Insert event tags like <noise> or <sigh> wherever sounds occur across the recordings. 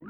大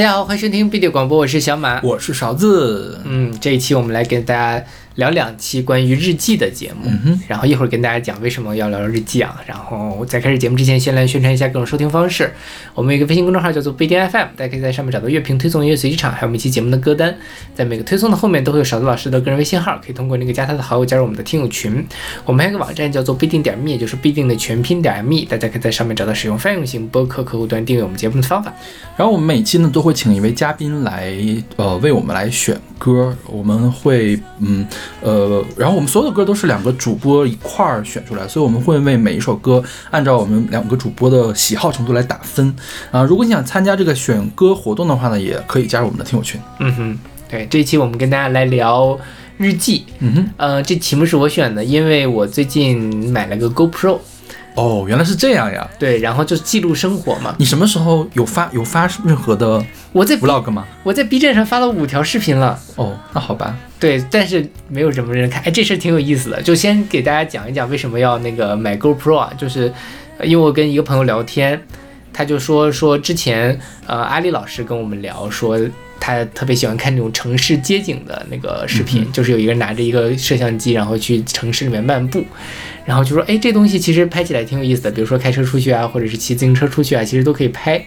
家好，欢迎收听 B 站广播，我是小马，我是勺子。嗯，这一期我们来给大家。聊两期关于日记的节目，然后一会儿跟大家讲为什么要聊日记啊。然后在开始节目之前，先来宣传一下各种收听方式。我们有一个微信公众号叫做不一定 FM，大家可以在上面找到乐评推送、音乐随机场，还有每期节目的歌单。在每个推送的后面都会有勺子老师的个人微信号，可以通过那个加他的好友加入我们的听友群。我们还有个网站叫做必定点 me，就是必定的全拼点 me，大家可以在上面找到使用泛用型播客客户端订阅我们节目的方法。然后我们每期呢都会请一位嘉宾来，呃，为我们来选歌。我们会，嗯，呃，然后。我们所有的歌都是两个主播一块儿选出来，所以我们会为每一首歌按照我们两个主播的喜好程度来打分啊。如果你想参加这个选歌活动的话呢，也可以加入我们的听友群。嗯哼，对，这一期我们跟大家来聊日记。嗯哼，呃，这题目是我选的，因为我最近买了个 GoPro。哦，原来是这样呀。对，然后就记录生活嘛。你什么时候有发有发任何的我在 vlog 吗？我在 B 站上发了五条视频了。哦，那好吧。对，但是没有什么人看。哎，这事挺有意思的，就先给大家讲一讲为什么要那个买 GoPro 啊？就是因为我跟一个朋友聊天，他就说说之前呃阿丽老师跟我们聊说。他特别喜欢看那种城市街景的那个视频，就是有一个人拿着一个摄像机，然后去城市里面漫步，然后就说，哎，这东西其实拍起来挺有意思的，比如说开车出去啊，或者是骑自行车出去啊，其实都可以拍，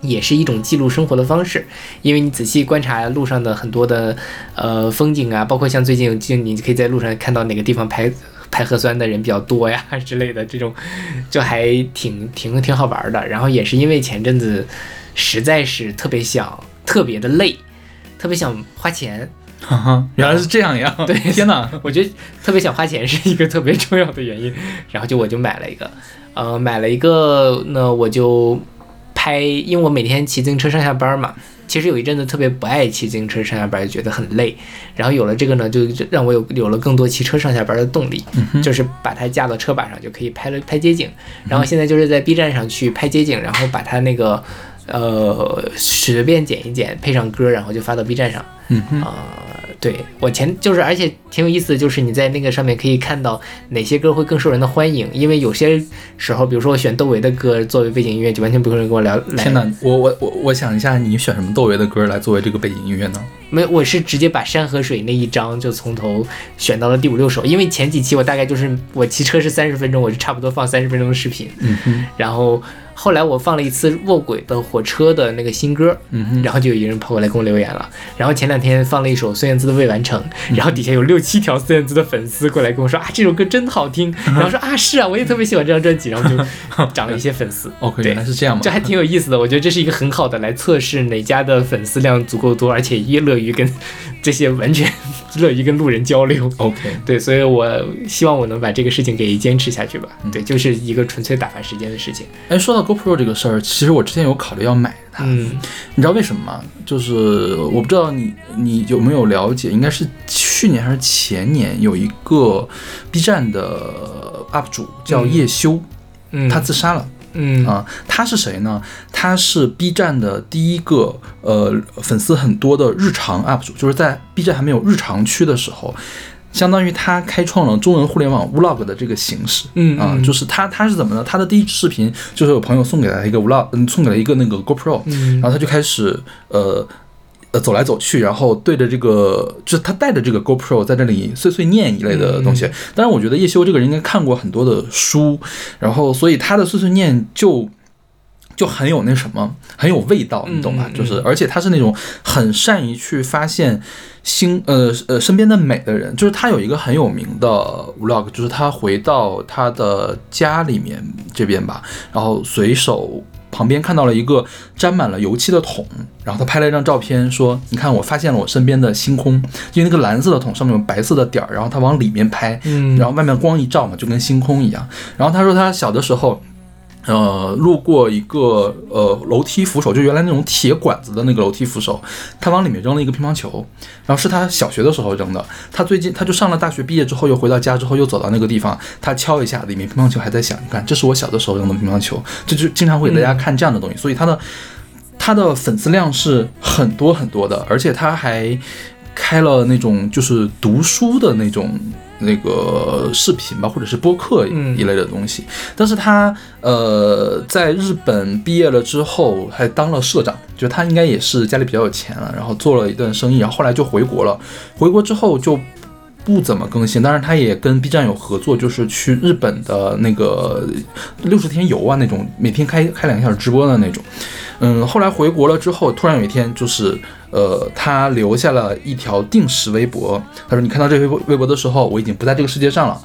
也是一种记录生活的方式。因为你仔细观察路上的很多的呃风景啊，包括像最近就你可以在路上看到哪个地方排排核酸的人比较多呀之类的，这种就还挺挺挺好玩的。然后也是因为前阵子实在是特别想。特别的累，特别想花钱，<laughs> 原来是这样呀！<laughs> 对，天哪，<laughs> 我觉得特别想花钱是一个特别重要的原因。然后就我就买了一个，呃，买了一个，那我就拍，因为我每天骑自行车上下班嘛。其实有一阵子特别不爱骑自行车上下班，就觉得很累。然后有了这个呢，就让我有有了更多骑车上下班的动力，就是把它架到车把上就可以拍了拍街景。然后现在就是在 B 站上去拍街景，然后把它那个。呃，随便剪一剪，配上歌，然后就发到 B 站上。嗯啊，对我前就是，而且挺有意思的，就是你在那个上面可以看到哪些歌会更受人的欢迎。因为有些时候，比如说我选窦唯的歌作为背景音乐，就完全不会人跟我聊。天哪，我我我我想一下，你选什么窦唯的歌来作为这个背景音乐呢？没，我是直接把山和水那一章就从头选到了第五六首。因为前几期我大概就是我骑车是三十分钟，我就差不多放三十分钟的视频。嗯哼，然后。后来我放了一次卧轨的火车的那个新歌，嗯，然后就有一个人跑过来给我留言了。然后前两天放了一首孙燕姿的未完成，然后底下有六七条孙燕姿的粉丝过来跟我说啊，这首歌真好听。然后说啊，是啊，我也特别喜欢这张专辑，然后就 <laughs> 涨了一些粉丝。OK，原来是这样嘛？这还挺有意思的。我觉得这是一个很好的来测试哪家的粉丝量足够多，而且也乐于跟这些完全 <laughs> 乐于跟路人交流。OK，对，所以我希望我能把这个事情给坚持下去吧。对，就是一个纯粹打发时间的事情。哎，说到。GoPro 这个事儿，其实我之前有考虑要买它，嗯，你知道为什么吗？就是我不知道你你有没有了解，应该是去年还是前年，有一个 B 站的 UP 主叫叶修，嗯，他自杀了，嗯啊，他是谁呢？他是 B 站的第一个呃粉丝很多的日常 UP 主，就是在 B 站还没有日常区的时候。相当于他开创了中文互联网 vlog 的这个形式，嗯啊，就是他他是怎么呢？他的第一视频就是有朋友送给他一个 vlog，嗯，送给了一个那个 GoPro，嗯然后他就开始呃呃走来走去，然后对着这个，就是他带着这个 GoPro 在这里碎碎念一类的东西。当然，我觉得叶修这个人应该看过很多的书，然后所以他的碎碎念就。就很有那什么，很有味道，你懂吧？就是，而且他是那种很善于去发现新呃呃身边的美的人。就是他有一个很有名的 vlog，就是他回到他的家里面这边吧，然后随手旁边看到了一个沾满了油漆的桶，然后他拍了一张照片，说：“你看，我发现了我身边的星空，因为那个蓝色的桶上面有白色的点儿，然后他往里面拍，嗯，然后外面光一照嘛，就跟星空一样。然后他说他小的时候。”呃，路过一个呃楼梯扶手，就原来那种铁管子的那个楼梯扶手，他往里面扔了一个乒乓球，然后是他小学的时候扔的。他最近他就上了大学，毕业之后又回到家之后又走到那个地方，他敲一下，里面乒乓球还在响。你看，这是我小的时候扔的乒乓球，这就经常会给大家看这样的东西。所以他的他的粉丝量是很多很多的，而且他还。开了那种就是读书的那种那个视频吧，或者是播客一类的东西。但是他呃在日本毕业了之后，还当了社长，就他应该也是家里比较有钱了，然后做了一段生意，然后后来就回国了。回国之后就。不怎么更新，当然他也跟 B 站有合作，就是去日本的那个六十天游啊那种，每天开开两个小时直播的那种。嗯，后来回国了之后，突然有一天就是，呃，他留下了一条定时微博，他说：“你看到这微博微博的时候，我已经不在这个世界上了。”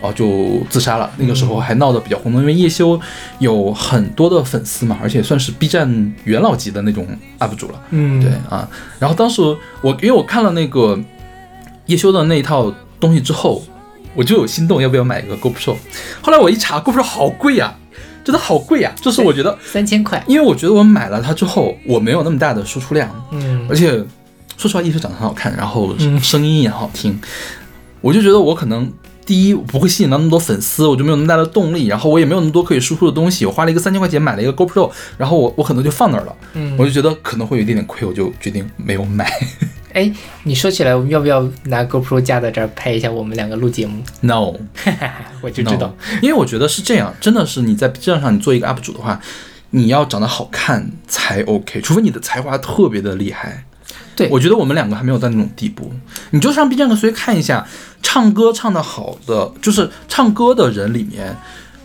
哦，就自杀了。那个时候还闹得比较轰动，因为叶修有很多的粉丝嘛，而且算是 B 站元老级的那种 UP 主了。嗯，对啊。然后当时我因为我看了那个。叶修的那一套东西之后，我就有心动，要不要买一个 GoPro？后来我一查，GoPro 好贵呀，真的好贵呀！就是我觉得三千块，因为我觉得我买了它之后，我没有那么大的输出量，嗯，而且说实话，一直长得很好看，然后声音也好听，我就觉得我可能第一不会吸引到那么多粉丝，我就没有那么大的动力，然后我也没有那么多可以输出的东西，我花了一个三千块钱买了一个 GoPro，然后我我可能就放那儿了，嗯，我就觉得可能会有一点点亏，我就决定没有买。哎，你说起来，我们要不要拿 GoPro 架在这儿拍一下我们两个录节目？No，<laughs> 我就知道，因为我觉得是这样，真的是你在 B 站上你做一个 UP 主的话，你要长得好看才 OK，除非你的才华特别的厉害。对，我觉得我们两个还没有到那种地步。你就上 B 站随便看一下，唱歌唱得好的，就是唱歌的人里面，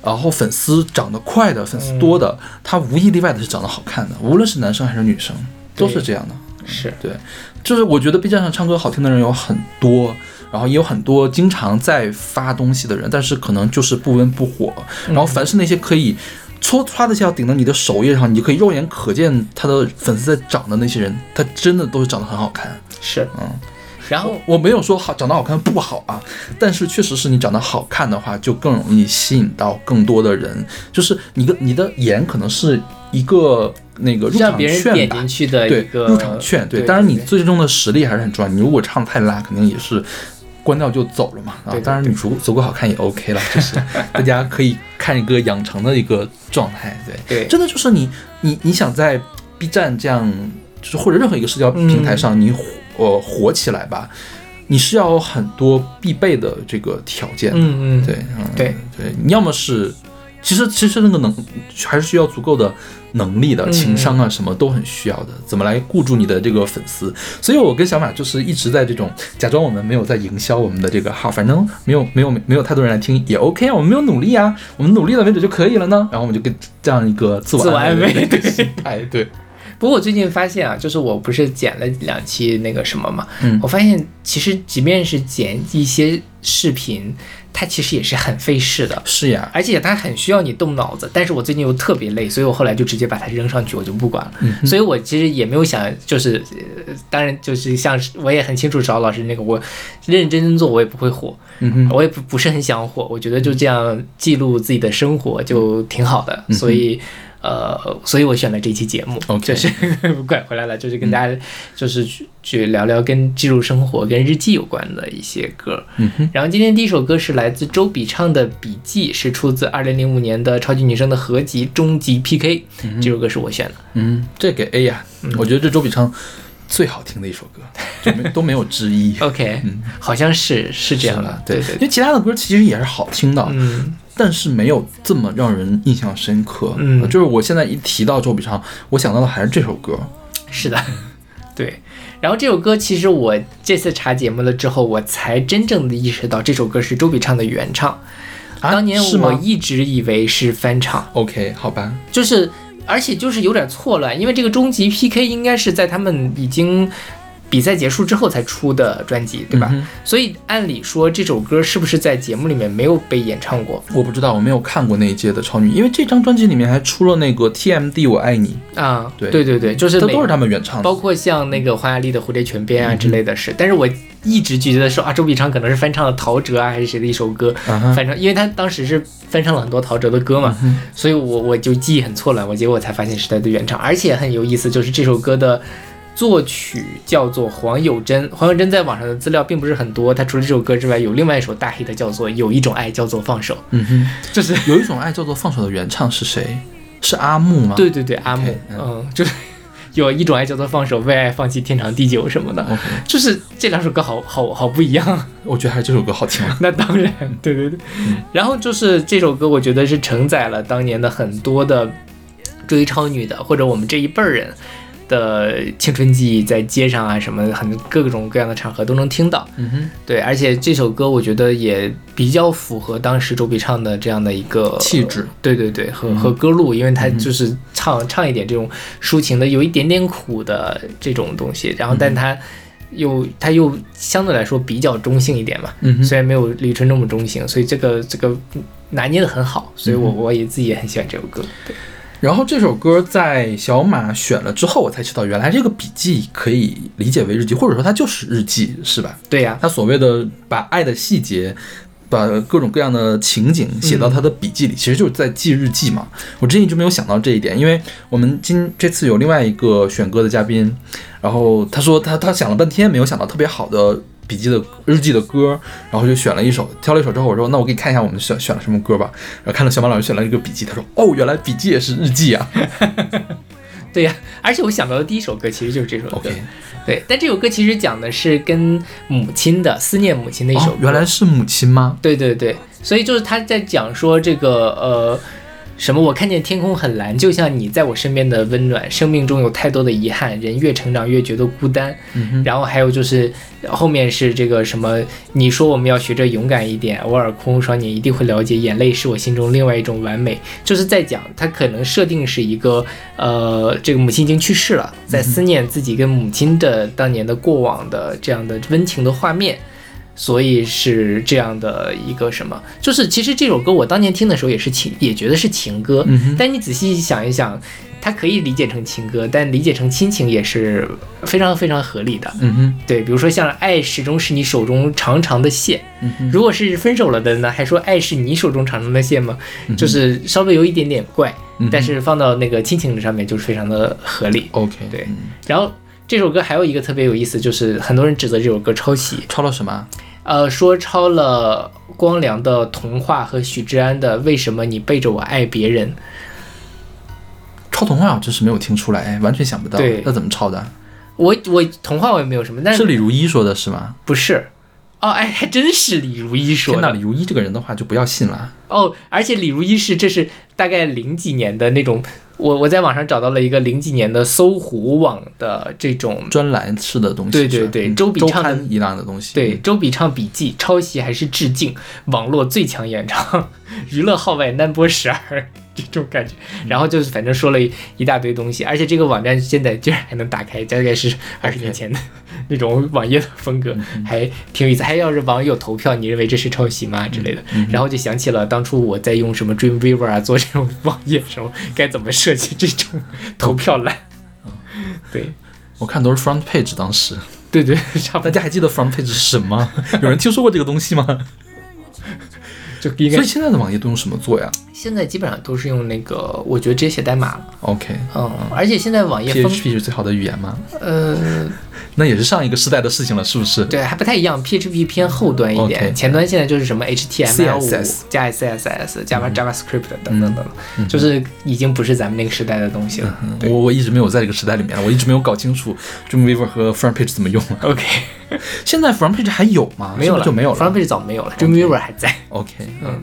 然后粉丝长得快的、粉丝多的，他无一例外的是长得好看的，无论是男生还是女生，都是这样的。是对。就是我觉得 B 站上唱歌好听的人有很多，然后也有很多经常在发东西的人，但是可能就是不温不火。然后凡是那些可以搓唰的一下顶到你的首页上，你就可以肉眼可见他的粉丝在涨的那些人，他真的都是长得很好看。是，嗯。然后我没有说好长得好看不好啊，但是确实是你长得好看的话，就更容易吸引到更多的人。就是你的你的颜可能是一个。那个入场券吧，对，入场券，对，当然你最终的实力还是很重要。你如果唱太拉，肯定也是关掉就走了嘛。啊，当然你足足够好看也 OK 了，就是大家可以看一个养成的一个状态。对，对，真的就是你你你想在 B 站这样，就是或者任何一个社交平台上你火呃火起来吧，你是要有很多必备的这个条件。嗯嗯，对，对对，你要么是。其实，其实那个能还是需要足够的能力的，情商啊什么都很需要的。怎么来固住你的这个粉丝？所以我跟小马就是一直在这种假装我们没有在营销我们的这个号，反正没有没有没有太多人来听也 OK 啊，我们没有努力啊，我们努力了为止就可以了呢。然后我们就跟这样一个自我安慰的心态，对。不过我最近发现啊，就是我不是剪了两期那个什么嘛，嗯，我发现其实即便是剪一些视频。它其实也是很费事的，是呀，而且它很需要你动脑子。但是我最近又特别累，所以我后来就直接把它扔上去，我就不管了。所以我其实也没有想，就是当然就是像我也很清楚找老师那个，我认认真真做，我也不会火，嗯我也不不是很想火。我觉得就这样记录自己的生活就挺好的，所以。呃，所以我选了这期节目，就是 <laughs> 拐回来了，就是跟大家就是去去聊聊跟记录生活、跟日记有关的一些歌。嗯哼。然后今天第一首歌是来自周笔畅的笔记，是出自二零零五年的超级女声的合集《终极 PK》。这首歌是我选的。嗯，这给 A 呀。我觉得这周笔畅最好听的一首歌，就没都没有之一。<laughs> OK，嗯，好像是是这样的。对对，因为其他的歌其实也是好听的。嗯。但是没有这么让人印象深刻，嗯，就是我现在一提到周笔畅，我想到的还是这首歌。是的，<laughs> 对。然后这首歌其实我这次查节目了之后，我才真正的意识到这首歌是周笔畅的原唱。当年我一直以为是翻唱。OK，好吧。就是，而且就是有点错乱，因为这个终极 PK 应该是在他们已经。比赛结束之后才出的专辑，对吧？所以按理说这首歌是不是在节目里面没有被演唱过？我不知道，我没有看过那一届的超女，因为这张专辑里面还出了那个 TMD 我爱你。啊，对。对对对，就是这都是他们原唱的，包括像那个黄雅莉的蝴蝶泉边啊之类的是。但是我一直觉得说啊，周笔畅可能是翻唱了陶喆啊还是谁的一首歌。反正，因为他当时是翻唱了很多陶喆的歌嘛，所以我我就记忆很错乱，我结果才发现是他的原唱，而且很有意思，就是这首歌的。作曲叫做黄友贞，黄友贞在网上的资料并不是很多。他除了这首歌之外，有另外一首大 hit 叫做《有一种爱叫做放手》。嗯哼，就是有一种爱叫做放手的原唱是谁？是阿木吗？对对对，阿木。嗯，就是 <laughs> 有一种爱叫做放手，为爱放弃天长地久什么的。就是这两首歌好好好不一样。我觉得还是这首歌好听。<laughs> 那当然，对对对。然后就是这首歌，我觉得是承载了当年的很多的追超女的，或者我们这一辈儿人。的青春记忆，在街上啊，什么很各种各样的场合都能听到。嗯哼，对，而且这首歌我觉得也比较符合当时周笔畅的这样的一个气质。对对对，和和歌路，因为他就是唱唱一点这种抒情的，有一点点苦的这种东西，然后但他又他又相对来说比较中性一点嘛。嗯虽然没有李春那么中性，所以这个这个拿捏的很好，所以我我也自己也很喜欢这首歌。对。然后这首歌在小马选了之后，我才知道原来这个笔记可以理解为日记，或者说它就是日记，是吧？对呀，他所谓的把爱的细节，把各种各样的情景写到他的笔记里，其实就是在记日记嘛。我之前一直没有想到这一点，因为我们今这次有另外一个选歌的嘉宾，然后他说他他想了半天没有想到特别好的。笔记的日记的歌，然后就选了一首，挑了一首之后，我说那我给你看一下我们选选了什么歌吧。然后看到小马老师选了一个笔记，他说哦，原来笔记也是日记啊。<laughs> 对呀，而且我想到的第一首歌其实就是这首歌。对，但这首歌其实讲的是跟母亲的思念，母亲的一首。原来是母亲吗？对对对，所以就是他在讲说这个呃。什么？我看见天空很蓝，就像你在我身边的温暖。生命中有太多的遗憾，人越成长越觉得孤单。然后还有就是后面是这个什么？你说我们要学着勇敢一点，偶尔空无双，你一定会了解，眼泪是我心中另外一种完美。就是在讲他可能设定是一个呃，这个母亲已经去世了，在思念自己跟母亲的当年的过往的这样的温情的画面。所以是这样的一个什么，就是其实这首歌我当年听的时候也是情，也觉得是情歌。但你仔细想一想，它可以理解成情歌，但理解成亲情也是非常非常合理的。嗯哼，对，比如说像爱始终是你手中长长的线。如果是分手了的呢，还说爱是你手中长长的线吗？就是稍微有一点点怪，但是放到那个亲情的上面就是非常的合理。OK，对。然后。这首歌还有一个特别有意思，就是很多人指责这首歌抄袭，抄了什么？呃，说抄了光良的《童话》和许志安的《为什么你背着我爱别人》。抄《童话》我真是没有听出来，完全想不到。对，那怎么抄的？我我《童话》我也没有什么，但是李如一说的是吗？不是。哦，哎，还真是李如一说的。天哪，李如一这个人的话就不要信了。哦，而且李如一是这是大概零几年的那种。我我在网上找到了一个零几年的搜狐网的这种专栏式的东西，对对对，周笔畅一样的东西，对周笔畅笔记抄袭还是致敬？网络最强演唱，娱乐号外 number 十二。这种感觉，然后就是反正说了一大堆东西，而且这个网站现在居然还能打开，大概是二十年前的那种网页的风格，还挺有意思。还要是网友投票，你认为这是抄袭吗之类的？然后就想起了当初我在用什么 Dreamweaver 啊做这种网页时候，该怎么设计这种投票栏。对，我看都是 Front Page，当时。对对，大家还记得 Front Page 是什么？<laughs> 有人听说过这个东西吗？<laughs> 就应该。所以现在的网页都用什么做呀？现在基本上都是用那个，我觉得直接写代码了。OK，嗯，而且现在网页 PHP 是最好的语言吗？呃，<laughs> 那也是上一个时代的事情了，是不是？对，还不太一样。PHP 偏后端一点，前端现在就是什么 HTML5 加 CSS 加 JavaScript 等等等，就是已经不是咱们那个时代的东西了。我我一直没有在这个时代里面，我一直没有搞清楚 Dreamweaver 和 FrontPage 怎么用。<laughs> OK，现在 FrontPage 还有吗？没有了，就没有了。FrontPage 早没有了，Dreamweaver 还在。OK，嗯。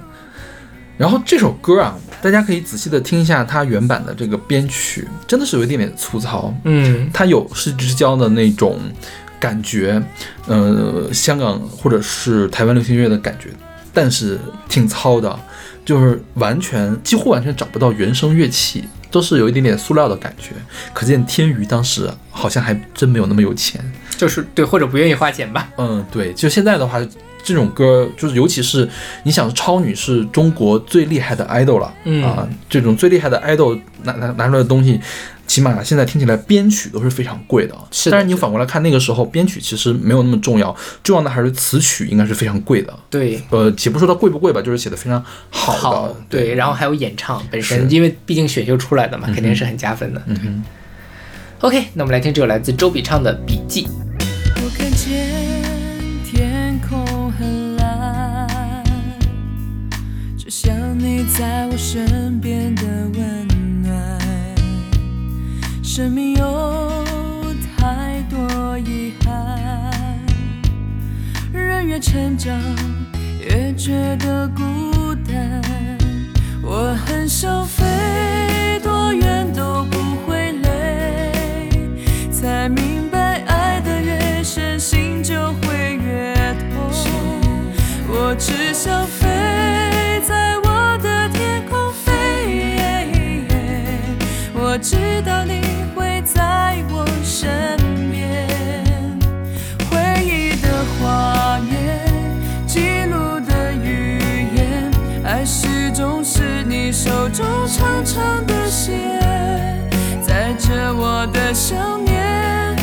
然后这首歌啊，大家可以仔细的听一下它原版的这个编曲，真的是有一点点粗糙。嗯，它有失之交的那种感觉，呃，香港或者是台湾流行乐的感觉，但是挺糙的，就是完全几乎完全找不到原声乐器，都是有一点点塑料的感觉。可见天娱当时好像还真没有那么有钱，就是对，或者不愿意花钱吧。嗯，对，就现在的话。这种歌就是，尤其是你想，超女是中国最厉害的 idol 了，啊，这种最厉害的 idol 拿拿拿出来的东西，起码现在听起来编曲都是非常贵的。是，但是你反过来看，那个时候编曲其实没有那么重要，重要的还是词曲应该是非常贵的。对，呃，且不说它贵不贵吧，就是写的非常好的。对，然后还有演唱本身，因为毕竟选秀出来的嘛，肯定是很加分的。嗯 OK，那我们来听这首来自周笔畅的《笔记》。我看见在我身边的温暖，生命有太多遗憾，人越成长越觉得孤单。我很想飞多远都不会累，才明白爱的越深，心就会越痛。我只想知道你会在我身边。回忆的画面，记录的语言，爱始终是你手中长长的线，载着我的想念，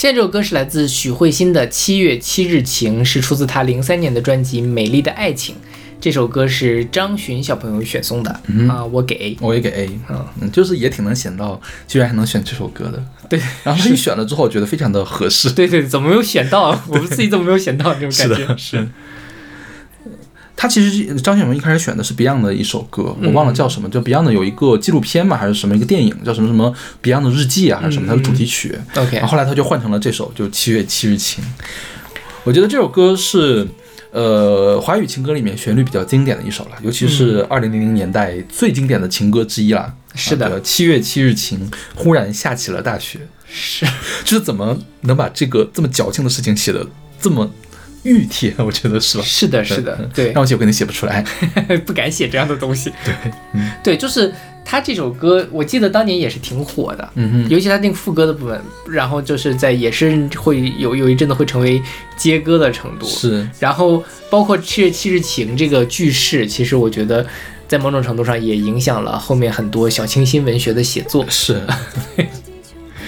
现在这首歌是来自许慧欣的《七月七日晴》，是出自她零三年的专辑《美丽的爱情》。这首歌是张巡小朋友选送的、啊，我给 A。我也给 A，嗯嗯，就是也挺能想到，居然还能选这首歌的。对然后他一选了之后，我觉得非常的合适。<laughs> 对对，怎么没有选到？我们自己怎么没有选到这种感觉？<laughs> 是。他其实张学友一开始选的是 Beyond 的一首歌，我忘了叫什么，就 Beyond 的有一个纪录片嘛，还是什么一个电影，叫什么什么 Beyond 的日记啊，还是什么，它的主题曲。OK 然后后来他就换成了这首，就七月七日晴。我觉得这首歌是呃华语情歌里面旋律比较经典的一首了，尤其是二零零零年代最经典的情歌之一了。是的啊七月七日晴，忽然下起了大雪。是，就是怎么能把这个这么矫情的事情写的这么熨帖？我觉得是吧？是的，是的，对让，我写我肯定写不出来。<laughs> 不敢写这样的东西。对，对，就是他这首歌，我记得当年也是挺火的，嗯哼，尤其他那个副歌的部分，然后就是在也是会有有一阵子会成为接歌的程度。是然后包括七月七日晴这个句式，其实我觉得在某种程度上也影响了后面很多小清新文学的写作。是，<laughs>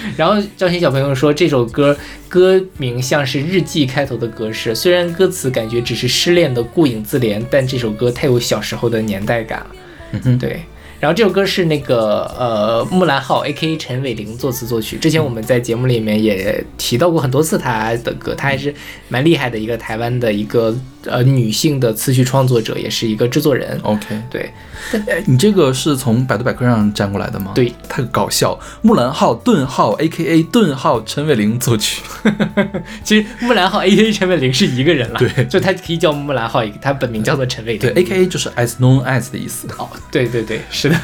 <laughs> 然后赵鑫小朋友说这首歌歌名像是日记开头的格式，虽然歌词感觉只是失恋的顾影自怜，但这首歌太有小时候的年代感了。嗯哼，对，然后这首歌是那个呃木兰号 A.K.A 陈伟霆作词作曲，之前我们在节目里面也提到过很多次他的歌，他还是蛮厉害的一个台湾的一个呃女性的词曲创作者，也是一个制作人。OK，对，哎，你这个是从百度百科上粘过来的吗？对，太搞笑。木兰号顿号 A.K.A 顿号陈伟霆作曲。<laughs> 其实木兰号 A.K.A 陈伟霆是一个人了，对就他可以叫木兰号，他本名叫做陈伟对霆。，A.K.A 就是 as known as 的意思。哦，对对对，是的，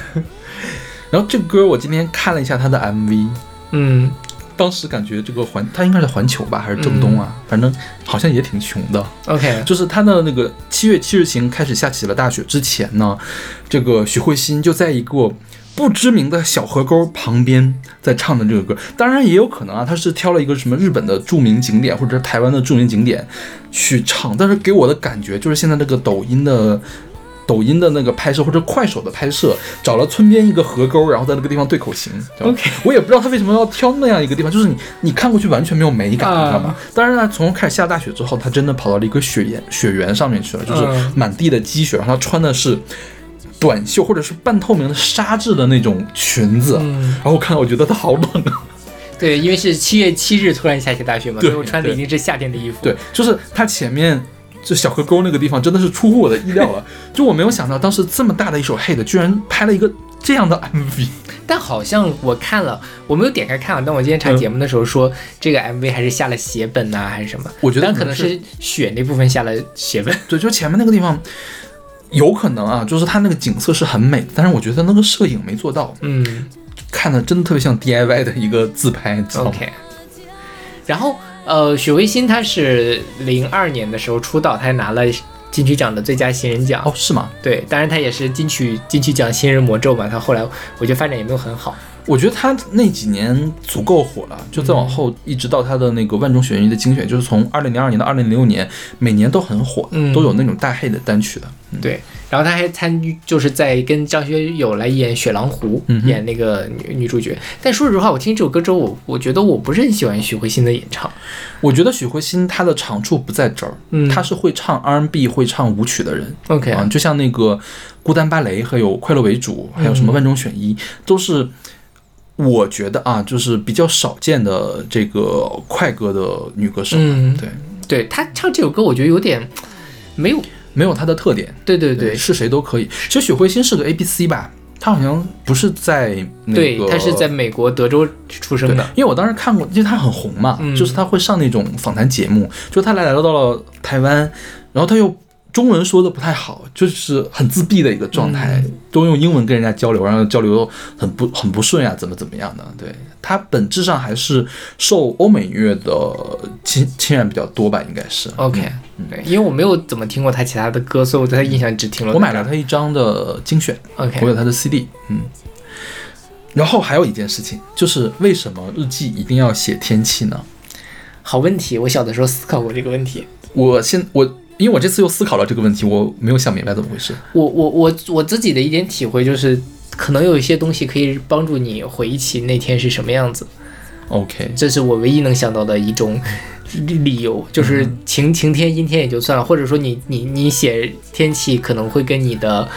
然后这个歌我今天看了一下他的 MV，嗯，当时感觉这个环，他应该是环球吧，还是正东啊？反正好像也挺穷的。OK，就是他的那个七月七日晴开始下起了大雪之前呢，这个许慧欣就在一个不知名的小河沟旁边在唱的这个歌。当然也有可能啊，他是挑了一个什么日本的著名景点或者是台湾的著名景点去唱，但是给我的感觉就是现在这个抖音的。抖音的那个拍摄或者快手的拍摄，找了村边一个河沟，然后在那个地方对口型。OK 我也不知道他为什么要挑那样一个地方，就是你你看过去完全没有美感，你知道吗啊？当然了，从开始下大雪之后，他真的跑到了一个雪原雪原上面去了，就是嗯满地的积雪，然后他穿的是短袖或者是半透明的纱质的那种裙子，嗯，然后我看到我觉得他好冷啊。对，因为是七月七日突然下起大雪嘛，所对以我穿的已经是夏天的衣服。对，就是他前面。就小河沟那个地方真的是出乎我的意料了，<laughs> 就我没有想到当时这么大的一首 hit，居然拍了一个这样的 MV。但好像我看了，我没有点开看啊。但我今天查节目的时候说，这个 MV 还是下了血本呐、还是什么？我觉得但可能是是雪那部分下了血本。<laughs> 对，就前面那个地方，有可能啊，就是它那个景色是很美的，但是我觉得那个摄影没做到，嗯看的真的特别像 DIY 的一个自拍，，OK。然后呃，许巍欣她是零二年的时候出道，他还拿了金曲奖的最佳新人奖。哦，是吗？对，当然他也是金曲金曲奖新人魔咒嘛。他后来我觉得发展也没有很好。我觉得他那几年足够火了，就再往后一直到他的那个万中选一的精选，就是从二零零二年到二零零六年，每年都很火，嗯都有那种大 hit 的单曲的。对，然后他还参与，就是在跟张学友来演《雪狼湖》嗯演那个女女主角。但说实话，我听这首歌之后，我我觉得我不是很喜欢许慧欣的演唱。我觉得许慧欣她的长处不在这儿，嗯她是会唱 R&B、会唱舞曲的人。OK，、啊，就像那个孤单芭蕾，还有快乐为主，还有什么万中选一，都是我觉得啊，就是比较少见的这个快歌的女歌手。嗯对，对她唱这首歌，我觉得有点没有。没有她的特点，对对对是谁都可以。其实许慧欣是个 A B C 吧，她好像不是在那个，对，她是在美国德州出生的。，因为我当时看过，因为她很红嘛，嗯就是她会上那种访谈节目，就她来来到了台湾，然后她又中文说的不太好，就是很自闭的一个状态，嗯都用英文跟人家交流，然后交流很不很不顺呀、怎么怎么样的。对他本质上还是受欧美音乐的侵侵染比较多吧，应该是。OK，、对，因为我没有怎么听过他其他的歌，所以我对他印象只听了我买了他一张的精选，OK，我有他的 CD，嗯。然后还有一件事情，就是为什么日记一定要写天气呢？好问题，我小的时候思考过这个问题。我现我因为我这次又思考了这个问题，我没有想明白怎么回事。我我我我自己的一点体会就是，可能有一些东西可以帮助你回忆起那天是什么样子，OK，这是我唯一能想到的一种理理由，就是嗯晴晴天阴天也就算了，或者说你你你写天气可能会跟你的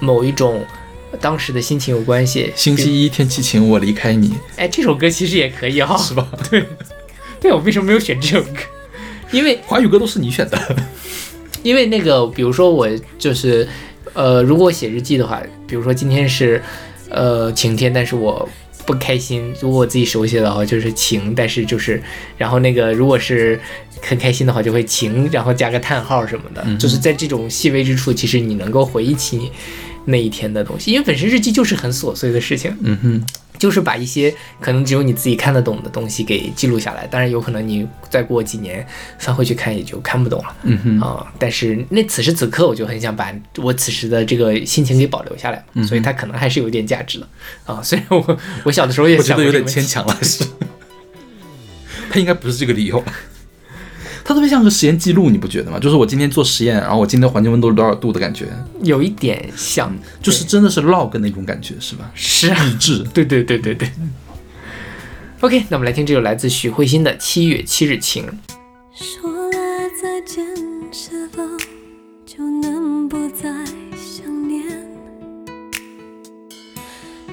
某一种当时的心情有关系。星期一天气晴，我离开你，哎，这首歌其实也可以哈、是吧？对，对我为什么没有选这首歌？因为华语歌都是你选的。因为那个，比如说我就是，呃，如果写日记的话，比如说今天是，呃，晴天，但是我不开心。如果我自己手写的话，就是晴，但是就是，然后那个如果是很开心的话，就会晴，然后加个叹号什么的。嗯就是在这种细微之处，其实你能够回忆起那一天的东西，因为本身日记就是很琐碎的事情。嗯哼，就是把一些可能只有你自己看得懂的东西给记录下来，当然有可能你再过几年翻回去看也就看不懂了嗯哼，啊、但是那此时此刻我就很想把我此时的这个心情给保留下来，嗯所以它可能还是有点价值的啊。虽然我我小的时候也我觉得有点牵强了，是。<laughs> 他应该不是这个理由。它特别像个实验记录，你不觉得吗？就是我今天做实验，然后我今天环境温度是多少度的感觉，有一点像，就是真的是 log 那种感觉，是吧？是啊日志。对对对对对。OK，那我们来听这首来自许慧欣的《七月七日晴》。说了再见，是否就能不再想念？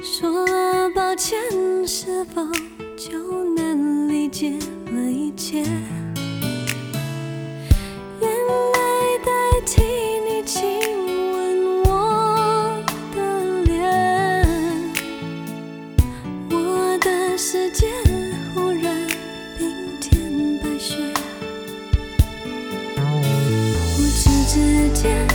说了抱歉，是否就能理解了一切？眼泪代替你亲吻我的脸，我的世界忽然冰天白雪。不知之间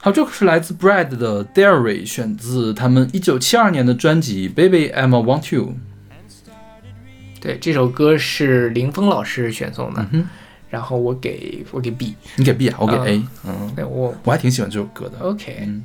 好，这个是来自 Brad 的 Diary，选自他们一九七二年的专辑《Baby I'm a Want You》。对，这首歌是林峰老师选送的，嗯哼，然后我给我给 B，你给 B 啊，我给嗯 A。嗯，对我我还挺喜欢这首歌的。OK，嗯，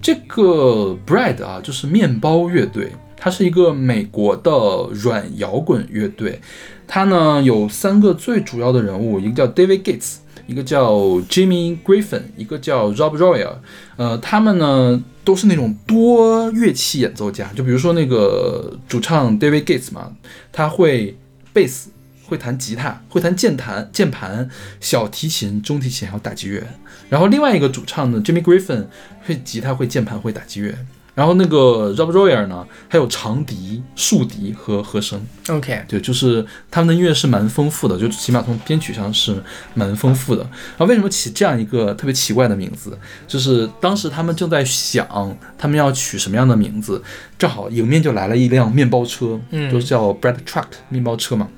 这个 Bread 啊，就是面包乐队，它是一个美国的软摇滚乐队。它呢有三个最主要的人物，一个叫 David Gates，一个叫 Jimmy Griffin，一个叫 Rob Royal。呃，他们呢都是那种多乐器演奏家，就比如说那个主唱 David Gates 嘛，他会贝斯。会弹吉他，会弹键盘、键盘、小提琴、中提琴，还有打击乐。然后另外一个主唱呢，Jimmy Griffin 会吉他、会键盘、会打击乐。然后那个 Rob Royer 呢，还有长笛、竖笛和和声，OK，对，就是他们的音乐是蛮丰富的，就起码从编曲上是蛮丰富的。然后为什么起这样一个特别奇怪的名字？就是当时他们正在想他们要取什么样的名字，正好迎面就来了一辆面包车，嗯就叫 Bread Truck 面包车嘛。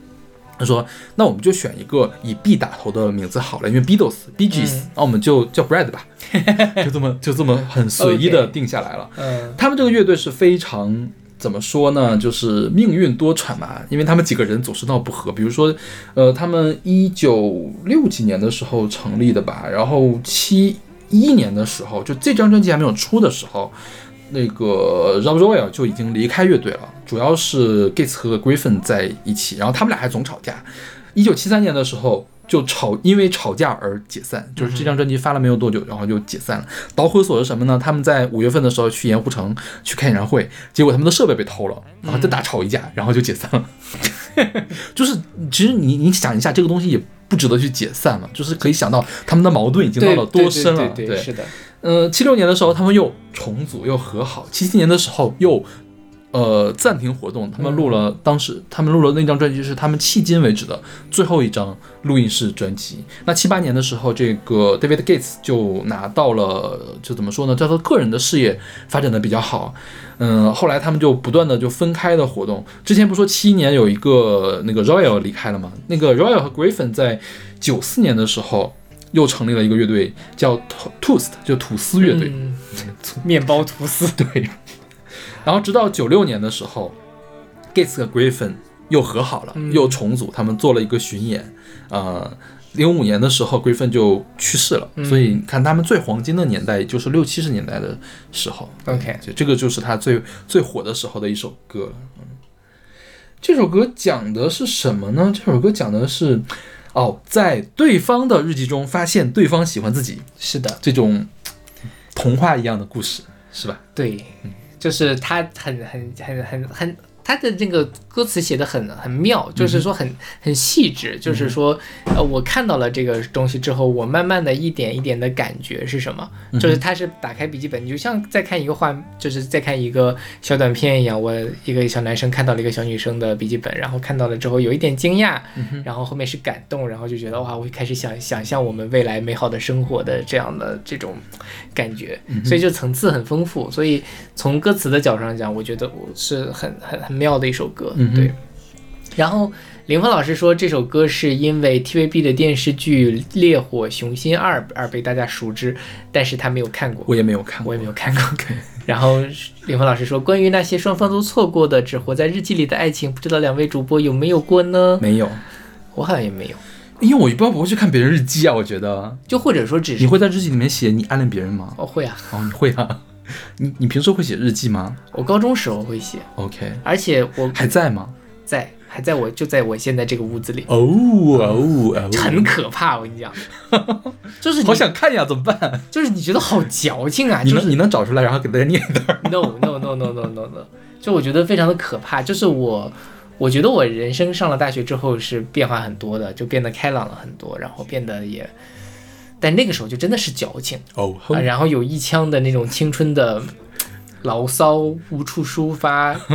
他说：“那我们就选一个以 B 打头的名字好了，因为 Beatles、Bee Gees，、嗯那我们就叫 Bread 吧，<laughs> 就这么就这么很随意的定下来了。嗯他们这个乐队是非常怎么说呢？就是命运多舛嘛，因为他们几个人总是闹不和。比如说，呃，他们一九六几年的时候成立的吧，然后七一年的时候，就这张专辑还没有出的时候，那个 Rob Roy 就已经离开乐队了，主要是 Gates 和 Griffin 在一起，然后他们俩还总吵架。一九七三年的时候。就吵，因为吵架而解散，就是这张专辑发了没有多久，然后就解散了。导火索是什么呢？他们在五月份的时候去盐湖城去开演唱会，结果他们的设备被偷了，然后再大吵一架，然后就解散了。<laughs> 就是其实你你想一下，这个东西也不值得去解散嘛，就是可以想到他们的矛盾已经到多深了。对，是的，呃，七六年的时候他们又重组又和好，七七年的时候又呃暂停活动，他们录了、当时他们录了那张专辑是他们迄今为止的最后一张录音室专辑。那七八年的时候，这个 David Gates 就拿到了，就怎么说呢，叫做个人的事业发展的比较好。嗯，后来他们就不断的就分开的活动。之前不说七一年有一个那个 Royal 离开了吗？那个 Royal 和 Griffin 在九四年的时候又成立了一个乐队，叫 Toast，就吐司乐队。嗯面包吐司，<laughs> 对，然后直到九六年的时候，Gates 和 Griffin 又和好了，嗯又重组，他们做了一个巡演。呃，零五年的时候，Griffin 就去世了，嗯所以你看他们最黄金的年代就是六七十年代的时候。OK 就这个就是他最最火的时候的一首歌了。嗯，这首歌讲的是什么呢？这首歌讲的是。哦，在对方的日记中发现对方喜欢自己，是的，这种童话一样的故事，是吧？对，就是他很很很很很，他的这个歌词写的很很妙，就是说很很细致，就是说，呃，我看到了这个东西之后，我慢慢的一点一点的感觉是什么？就是他是打开笔记本，你就像在看一个画，就是在看一个小短片一样。我一个小男生看到了一个小女生的笔记本，然后看到了之后有一点惊讶，然后后面是感动，然后就觉得哇，我开始想想象我们未来美好的生活的这样的这种感觉，所以就层次很丰富。所以从歌词的角度上讲，我觉得我是很很很妙的一首歌，嗯对。然后林峰老师说，这首歌是因为 TVB 的电视剧《烈火雄心二》而被大家熟知，但是他没有看过，我也没有看过我也。没有看过。<laughs> 然后林峰老师说，关于那些双方都错过的只活在日记里的爱情，不知道两位主播有没有过呢？没有，我好像也没有，因为我一般不会去看别人日记啊。我觉得就或者说只你会在日记里面写你暗恋别人吗？哦会啊，哦，你会啊？你你平时会写日记吗我高中时候会写，？OK，而且我还在吗？在还在我就在我现在这个屋子里，哦哦哦，很可怕，我跟你讲，<laughs> 就是好想看呀，怎么办？<laughs> 就是你觉得好矫情啊，你能就是你能找出来，然后给大家念一段？<laughs> no no no no no no no，就我觉得非常的可怕。就是我，我觉得我人生上了大学之后是变化很多的，就变得开朗了很多，然后变得也，但那个时候就真的是矫情哦啊，然后有一腔的那种青春的牢骚无处抒发。<laughs>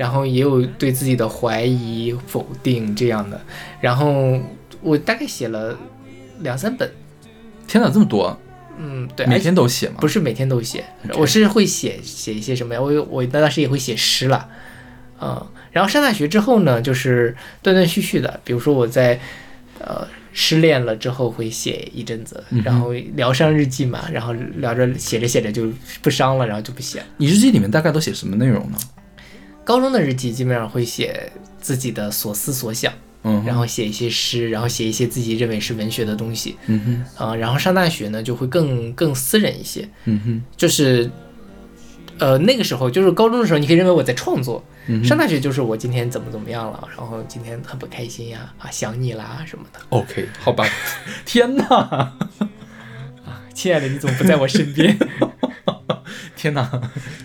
然后也有对自己的怀疑、否定这样的，然后我大概写了两三本，天哪，这么多，嗯，对，每天都写吗？不是每天都写我是会写写一些什么呀？我有我当时也会写诗了，嗯，然后上大学之后呢，就是断断续续的，比如说我在呃失恋了之后会写一阵子，然后疗伤日记嘛，然后聊着写着写着就不伤了，然后就不写了。你日记里面大概都写什么内容呢？高中的日记基本上会写自己的所思所想，嗯，然后写一些诗，然后写一些自己认为是文学的东西，嗯哼，啊、然后上大学呢就会更更私人一些，嗯哼，就是，呃，那个时候就是高中的时候，你可以认为我在创作；上大学就是我今天怎么怎么样了，然后今天很不开心呀，啊，想你啦什么的。，OK，好吧。<laughs> 天哪，亲爱的，你怎么不在我身边？<laughs> 天哪，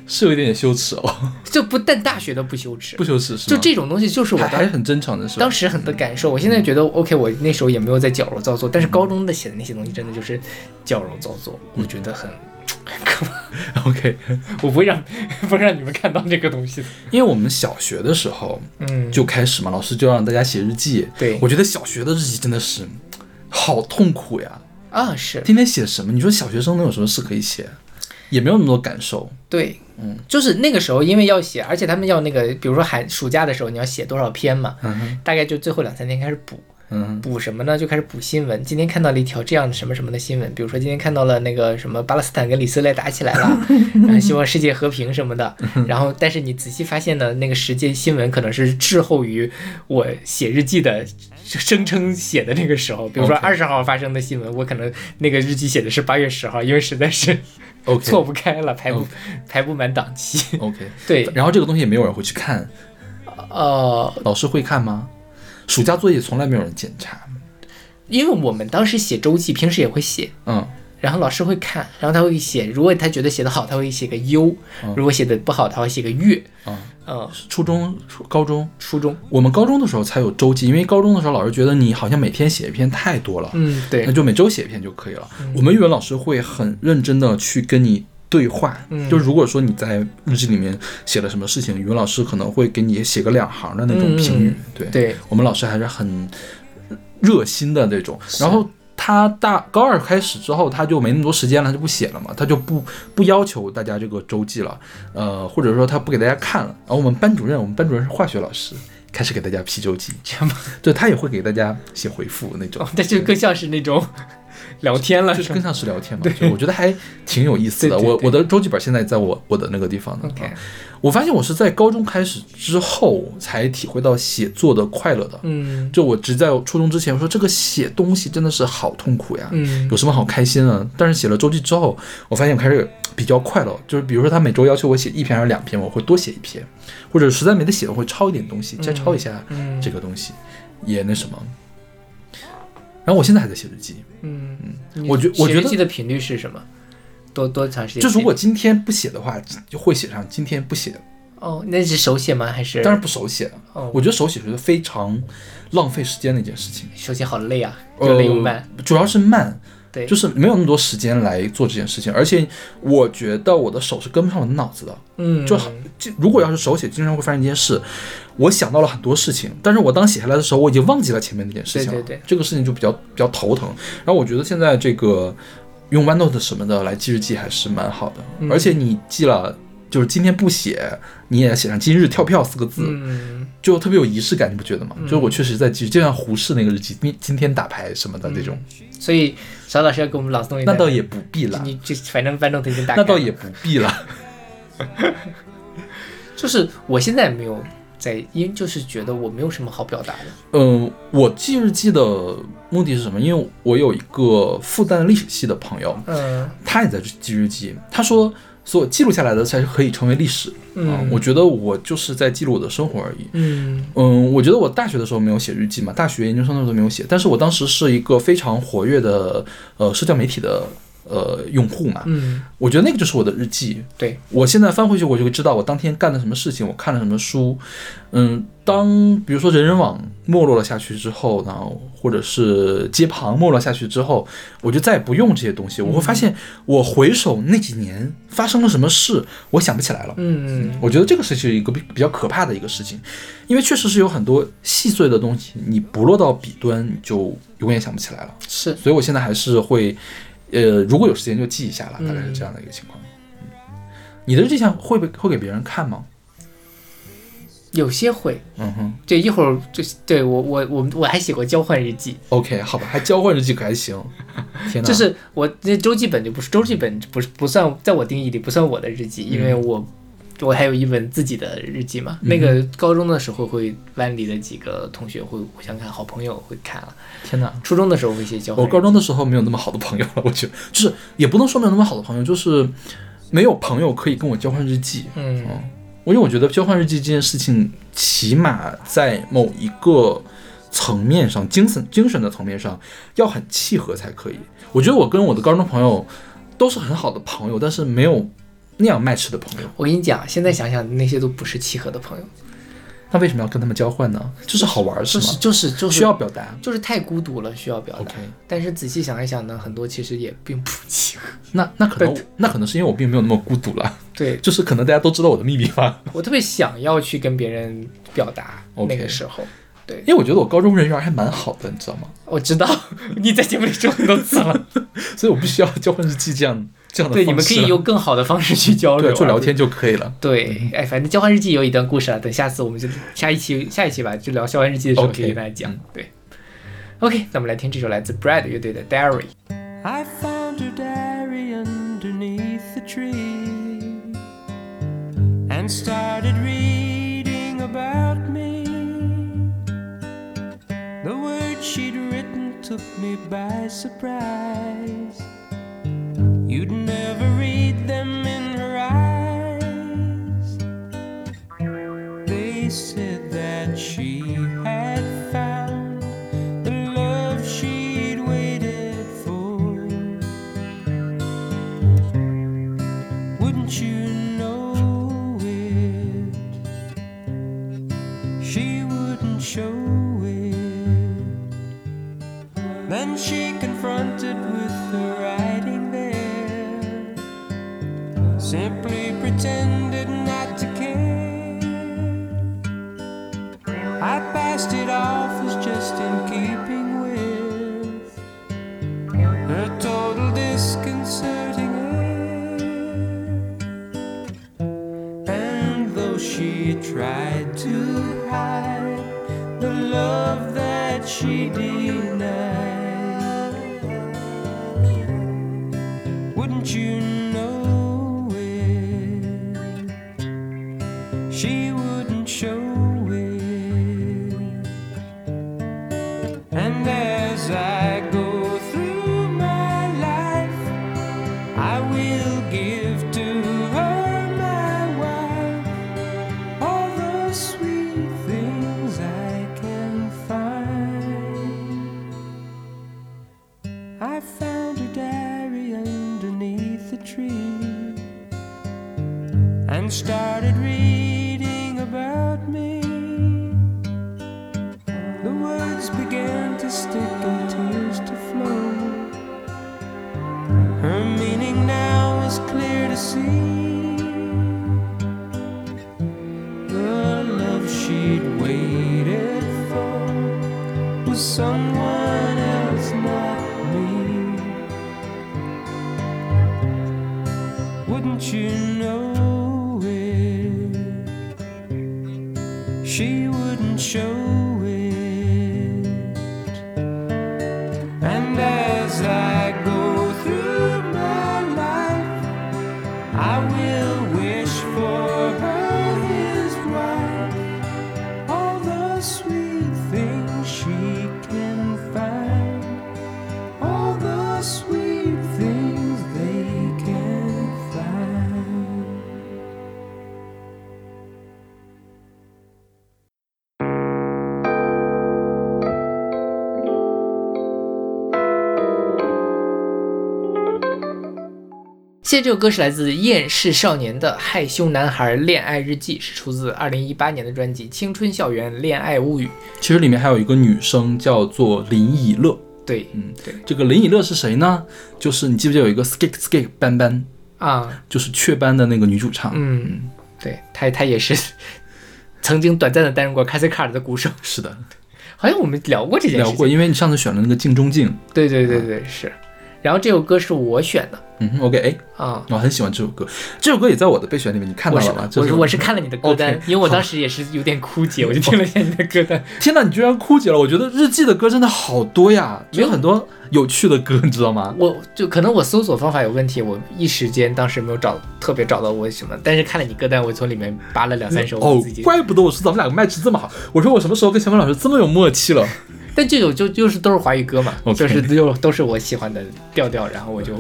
是有一点点羞耻哦，就不但大学都不羞耻不，羞耻是吗？就这种东西就是我当还还很真诚的时候？当时很的感受。我现在觉得 OK，我那时候也没有在矫揉造作，但是高中的写的那些东西真的就是矫揉造作，我觉得很很 <laughs> 可怕。OK，<laughs> 我不会让 <laughs> 不会让你们看到这个东西的。因为我们小学的时候嗯，就开始嘛，老师就让大家写日记。对我觉得小学的日记真的是好痛苦呀，啊是天天写什么？你说小学生能有什么事可以写？也没有那么多感受。对，嗯，就是那个时候因为要写，而且他们要那个，比如说寒暑假的时候你要写多少篇嘛，嗯，大概就最后两三天开始补。嗯，补什么呢？就开始补新闻。今天看到了一条这样的什么什么的新闻，比如说今天看到了那个什么巴勒斯坦跟以色列打起来了，<laughs> 嗯，希望世界和平什么的。<laughs> 然后，但是你仔细发现呢，那个时间新闻可能是滞后于我写日记的声称写的那个时候。比如说二十号发生的新闻，我可能那个日记写的是八月十号，因为实在是 OK 错不开了，排不排不满档期。OK，对，然后这个东西也没有人会去看，呃，老师会看吗？暑假作业从来没有人检查。因为我们当时写周记，平时也会写。嗯，然后老师会看，然后他会写，如果他觉得写得好，他会写个优；如果写的不好，他会写个月。嗯嗯，初中、初高中，初中，我们高中的时候才有周记，因为高中的时候老师觉得你好像每天写一篇太多了，嗯，对那，就每周写一篇就可以了。我们语文老师会很认真的去跟你对话，嗯就如果说你在日记里面写了什么事情，语文老师可能会给你写个两行的那种评语。对，嗯对，我们老师还是很热心的那种。然后他大高二开始之后，他就没那么多时间了，他就不写了嘛，他就不不要求大家这个周记了，呃，或者说他不给大家看了。然后我们班主任，我们班主任是化学老师。开始给大家批周记，这样吧，对他也会给大家写回复那种哦，那就更像是那种聊天了，就是更像是聊天嘛，就我觉得还挺有意思的。我我的周记本现在在我我的那个地方呢。我发现我是在高中开始之后才体会到写作的快乐的。嗯就我只在初中之前，我说这个写东西真的是好痛苦呀，嗯有什么好开心啊？但是写了周记之后，我发现我开始比较快乐。就是比如说他每周要求我写一篇还是两篇，我会多写一篇，或者实在没得写，我会抄一点东西，再抄一下嗯这个东西，也那什么。然后我现在还在写日记，嗯，我觉我觉得记的频率是什么？多多长时间？就如果今天不写的话，就会写上今天不写。哦，那是手写吗？还是？当然不手写了，哦，我觉得手写是非常浪费时间的一件事情。手写好累啊，呃又累又慢。主要是慢，对，就是没有那么多时间来做这件事情，而且我觉得我的手是跟不上我的脑子的。嗯，就好，就如果要是手写，经常会发生一件事，我想到了很多事情，但是我当写下来的时候，我已经忘记了前面那件事情了。对对对这个事情就比较比较头疼。然后我觉得现在这个用 OneNote 什么的来记日记还是蛮好的，嗯而且你记了。就是今天不写，你也写上“今日跳票”四个字，嗯，就特别有仪式感，你不觉得吗？就是我确实在记，就像胡适那个日记，今今天打牌什么的这种，所以小老师要给我们朗诵一段。那倒也不必了，你就反正翻动已经打。那倒也不必了。就是我现在没有在，因就是觉得我没有什么好表达的。嗯，我记日记的目的是什么？因为我有一个复旦历史系的朋友，嗯他也在记日记。他说，所记录下来的才是可以成为历史。啊嗯，我觉得我就是在记录我的生活而已。嗯嗯，我觉得我大学的时候没有写日记嘛，大学研究生的时候没有写，但是我当时是一个非常活跃的呃社交媒体的呃用户嘛，嗯，我觉得那个就是我的日记。对，我现在翻回去，我就会知道我当天干了什么事情，我看了什么书。嗯，当比如说人人网没落了下去之后，然后或者是街旁没落下去之后，我就再也不用这些东西。我会发现，我回首那几年发生了什么事，我想不起来了。嗯我觉得这个是一个比比较可怕的一个事情，因为确实是有很多细碎的东西，你不落到笔端，你就永远想不起来了。是所以我现在还是会，呃，如果有时间就记一下了，大概是这样的一个情况。嗯，你的日记箱会被会会给别人看吗？有些会。嗯哼对，一会儿就是对我我我我还写过交换日记，，OK，好吧，还交换日记可还行。<laughs> 天哪，就是我那周记本就不是周记本不是不算，在我定义里不算我的日记，因为我。我还有一本自己的日记嘛，那个高中的时候会班里的几个同学会互相看，好朋友会看了。天哪！初中的时候会写交换日记。我高中的时候没有那么好的朋友了，我觉得就是也不能说没有那么好的朋友，就是没有朋友可以跟我交换日记。嗯因为我觉得交换日记这件事情，起码在某一个层面上，精神精神的层面上，要很契合才可以。我觉得我跟我的高中朋友都是很好的朋友，但是没有那样卖吃的朋友。我跟你讲，现在想想那些都不是契合的朋友，那为什么要跟他们交换呢？就是好玩是吗？就是就是就是需要表达。就是太孤独了，需要表达。但是仔细想一想呢，很多其实也并不契合。那那可能那可能是因为我并没有那么孤独了，对 <laughs> 就是可能大家都知道我的秘密吧。我特别想要去跟别人表达那个时候。因为我觉得我高中人缘还蛮好的，你知道吗？我知道 <laughs> 你在节目里说很多次了，<laughs> 所以我不需要交换日记这样这样的 <laughs> 对，你们可以用更好的方式去交流，对就聊天就可以了。对，哎，反正交换日记有一段故事了，等下次我们就下一期下一期吧，就聊交换日记的时候可以跟大家讲。嗯对，OK，那我们来听这首来自 Brad 乐队的 Diary。I found her diary underneath the tree and started she'd written took me by surprise. You'd never read them in her eyes. They said that she confronted with the writing there. Simply pretended not to care. I passed it off as just in keeping with her total disconcerting air. And though she tried to hide the love that she denied, I will 现在这首歌是来自厌世少年的《害羞男孩恋爱日记》，是出自二零一八年的专辑《青春校园恋爱物语》。其实里面还有一个女生叫做林以乐，对，嗯，对这个林以乐是谁呢？就是你记不记得有一个 Skik Skik 班班，啊，就是雀斑的那个女主唱，嗯，对她她也是曾经短暂的担任过 Cassie Card 的鼓手，是的，好像我们聊过这件事情。聊过，因为你上次选了那个镜中镜，对对对对，是。然后这首歌是我选的嗯哼，OK，哎，啊，我很喜欢这首歌，这首歌也在我的备选里面，你看到了吗？我是我是看了你的歌单因为我当时也是有点枯竭，<laughs> 我就听了一下你的歌单。天呐，你居然枯竭了！我觉得日记的歌真的好多呀，没有有很多有趣的歌，你知道吗？我就可能我搜索方法有问题，我一时间当时没有找特别找到我什么，但是看了你歌单，我从里面扒了两三首哦，，怪不得我说咱们两个 match 这么好。我说我什么时候跟小芬老师这么有默契了？但这种就就是都是华语歌嘛就是就都是我喜欢的调调，然后我就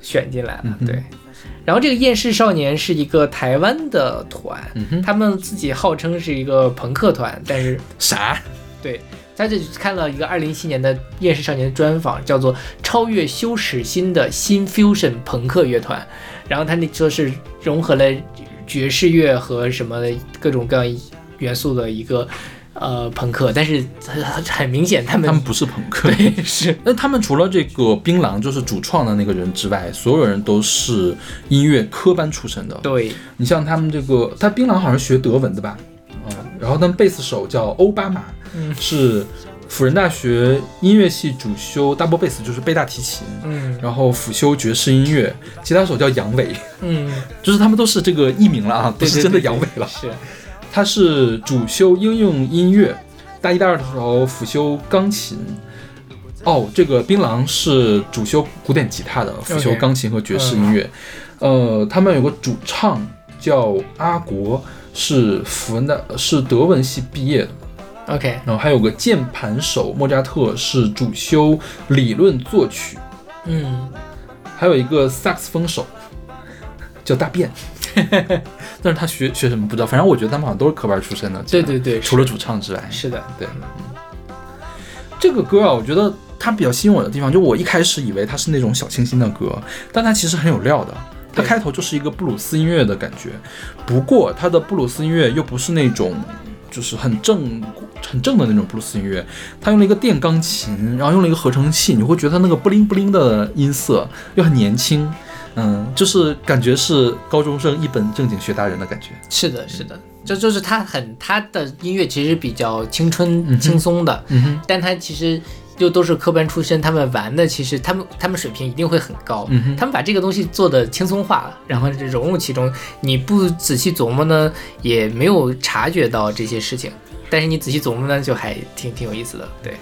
选进来了，嗯对。然后这个厌世少年是一个台湾的团，嗯，他们自己号称是一个朋克团，但是啥？对，他这看了一个二零一七年的厌世少年的专访，叫做《超越羞耻心的新 fusion 朋克乐团》，然后他那说是融合了爵士乐和什么各种各样元素的一个呃朋克，但是很很明显他们他们不是朋克。<laughs> 对是那他们除了这个槟榔就是主创的那个人之外，所有人都是音乐科班出身的。对你像他们这个，他槟榔好像是学德文的吧？嗯，然后他们贝斯手叫欧巴马，嗯是辅仁大学音乐系主修 double bass，就是贝大提琴，嗯然后辅修爵士音乐。吉他手叫杨伟，嗯，<laughs> 就是他们都是这个艺名了啊，不对是真的杨伟了。是他是主修应用音乐，大一、大二的时候辅修钢琴。哦，这个槟榔是主修古典吉他的，辅修钢琴和爵士音乐。呃，他们有个主唱叫阿国，是福文的，是德文系毕业的。OK 然后还有个键盘手莫扎特是主修理论作曲，嗯还有一个萨克斯风手叫大便，<laughs> 但是他学学什么不知道，反正我觉得他们好像都是科班出身的。对对对除了主唱之外，是的对，嗯这个歌啊，我觉得它比较吸引我的地方，就我一开始以为它是那种小清新的歌，但它其实很有料的。它开头就是一个布鲁斯音乐的感觉，不过它的布鲁斯音乐又不是那种就是很正很正的那种布鲁斯音乐，它用了一个电钢琴，然后用了一个合成器，你会觉得它那个不灵不灵的音色又很年轻，嗯，就是感觉是高中生一本正经学大人的感觉。是的是的，这就是他很他的音乐其实比较青春轻松的，但他其实又都是科班出身，他们玩的其实他们他们水平一定会很高，他们把这个东西做的轻松化，然后融入其中，你不仔细琢磨呢，也没有察觉到这些事情，但是你仔细琢磨呢，就还挺挺有意思的，对，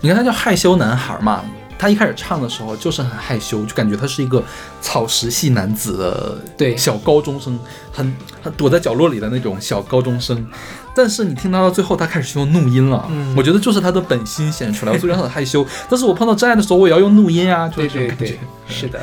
你看他叫害羞男孩嘛，他一开始唱的时候就是很害羞，就感觉他是一个草食系男子的对小高中生，很很躲在角落里的那种小高中生。但是你听他到最后，他开始用怒音了，嗯我觉得就是他的本心显出来。我虽然很害羞，但是我碰到真爱的时候，我也要用怒音啊，就是对对这种感觉对。，是的，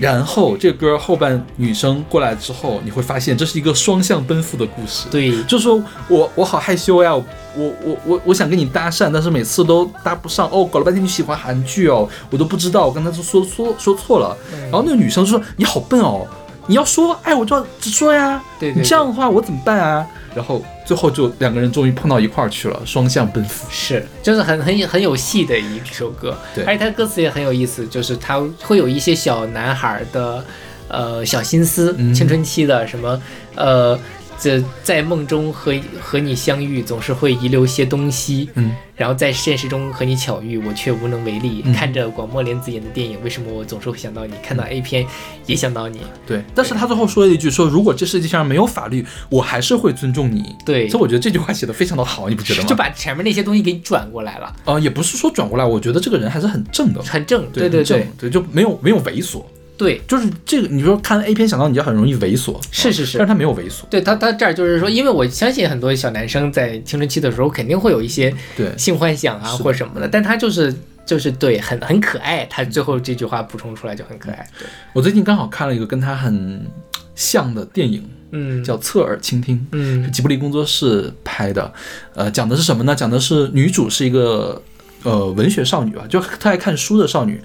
然后这歌后半女生过来之后，你会发现这是一个双向奔赴的故事。对，就说我我好害羞呀，我我我我想跟你搭讪，但是每次都搭不上。哦，搞了半天你喜欢韩剧哦，我都不知道，我刚才就说说说错了。嗯然后那个女生说你好笨哦，你要说哎我就要直说呀，对对你这样的话我怎么办啊？然后最后就两个人终于碰到一块儿去了，双向奔赴。是，就是很很很有戏的一首歌，对。而且它歌词也很有意思，就是它会有一些小男孩的呃小心思，嗯。青春期的什么呃，这在梦中和和你相遇，总是会遗留些东西，嗯，然后在现实中和你巧遇，我却无能为力。嗯看着广末凉子演的电影，为什么我总是会想到你？看到 A 片也想到你。对。但是他最后说了一句说，如果这世界上没有法律，我还是会尊重你。对所以我觉得这句话写的非常的好，你不觉得吗？就把前面那些东西给转过来了，呃，也不是说转过来，我觉得这个人还是很正的。很正。对对很正对对对，就没有没有猥琐，对，就是这个，你说看 A 片想到你就很容易猥琐，是是是。但是他没有猥琐，对他，他这儿就是说，因为我相信很多小男生在青春期的时候肯定会有一些对。性幻想啊或者什么的，但他就是就是对很很可爱，他最后这句话补充出来就很可爱。我最近刚好看了一个跟他很像的电影，嗯，叫《侧耳倾听》，是嗯。吉卜力工作室拍的，呃，讲的是什么呢？讲的是女主是一个呃文学少女吧，就特爱看书的少女，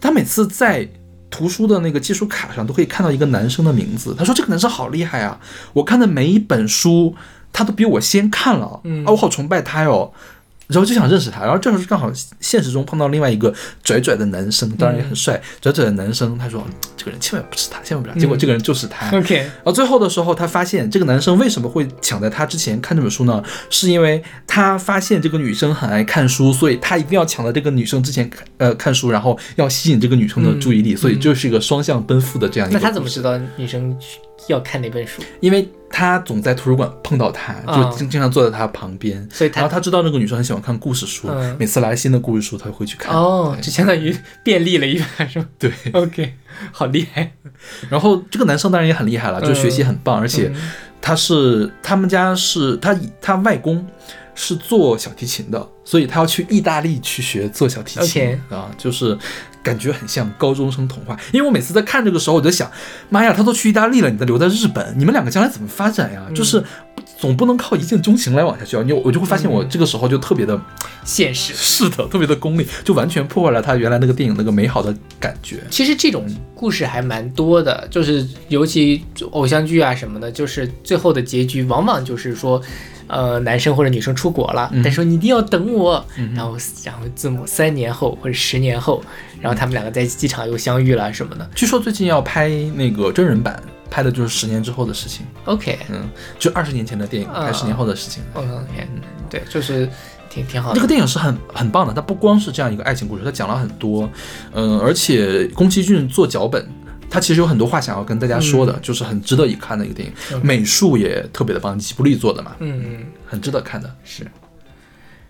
她每次在图书的那个借书卡上都可以看到一个男生的名字，他说这个男生好厉害啊，我看的每一本书他都比我先看了，嗯啊，我好崇拜他哟。然后就想认识他，然后这时候刚好现实中碰到另外一个拽拽的男生，当然也很帅，拽拽的男生，他说这个人千万不是他，千万不是他，结果这个人就是他。<laughs> OK，然后最后的时候，他发现这个男生为什么会抢在他之前看这本书呢？是因为他发现这个女生很爱看书，所以他一定要抢在这个女生之前看呃看书，然后要吸引这个女生的注意力，所以就是一个双向奔赴的这样一个。那他怎么知？道女生要看哪本书？因为他总在图书馆碰到她，啊就经经常坐在他旁边。所以他然后他知道那个女生很喜欢看故事书，嗯每次来新的故事书，他会去看。哦，就相当于便利了一把是吧对，？OK，好厉害，然后这个男生当然也很厉害了，就学习很棒，而且嗯他是他们家是他他外公是做小提琴的，所以他要去意大利去学做小提琴啊，就是感觉很像高中生童话。因为我每次在看这个时候，我就想，妈呀，他都去意大利了，你再留在日本，你们两个将来怎么发展呀？就是总不能靠一见钟情来往下去啊！你我就会发现，我这个时候就特别的，现实。是的，特别的功利，就完全破坏了他原来那个电影那个美好的感觉。其实这种故事还蛮多的，就是尤其偶像剧啊什么的，就是最后的结局往往就是说，呃男生或者女生出国了但说你一定要等我然后然后字母三年后或者十年后然后他们两个在机场又相遇了什么的。据说最近要拍那个真人版拍的就是十年之后的事情。Ok 嗯就二十年前的电影拍十年后的事情。ok 对就是挺挺好的。那个电影是很很棒的它不光是这样一个爱情故事它讲了很多嗯而且宫崎骏做脚本他其实有很多话想要跟大家说的，就是很值得一看的一个电影。美术也特别的棒，吉卜力做的嘛，嗯嗯，很值得看的是。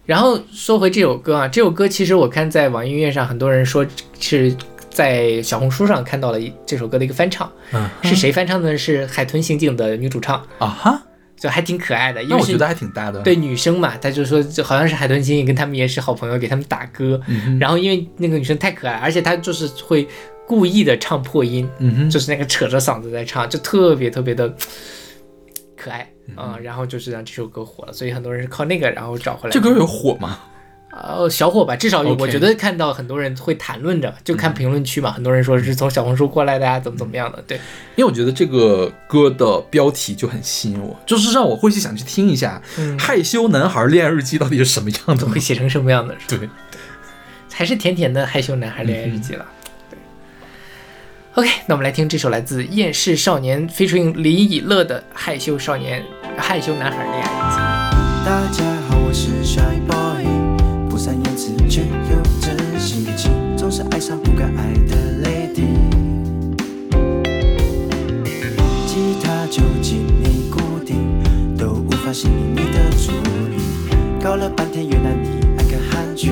然后说回这首歌啊，这首歌其实我看在网易音乐上，很多人说是在小红书上看到了这首歌的一个翻唱。是谁翻唱的？是《海豚刑警》的女主唱啊。哈，就还挺可爱的，因为我觉得还挺搭的。对女生嘛，她就说就好像是海豚刑警，跟他们也是好朋友，给他们打歌。然后因为那个女生太可爱，而且她就是会。故意的唱破音，嗯哼，就是那个扯着嗓子在唱，就特别特别的可爱啊。然后就是让这首歌火了，所以很多人是靠那个然后找回来。这歌有火吗？呃，小火吧，至少我觉得看到很多人会谈论着，就看评论区嘛，很多人说是从小红书过来的啊，怎么怎么样的。对，因为我觉得这个歌的标题就很吸引我，就是让我会去想去听一下，《害羞男孩恋爱日记》到底是什么样子，会写成什么样的？对，还是甜甜的害羞男孩恋爱日记了。OK，那我们来听这首来自厌世少年飞出营林以乐的害羞少年、害羞男孩恋爱。大家好，我是帅 boy，不善言辞却又真性情，总是爱上不该爱的 lady。吉他就紧密固定，都无法吸引你的注意。搞了半天，原来你爱看韩剧。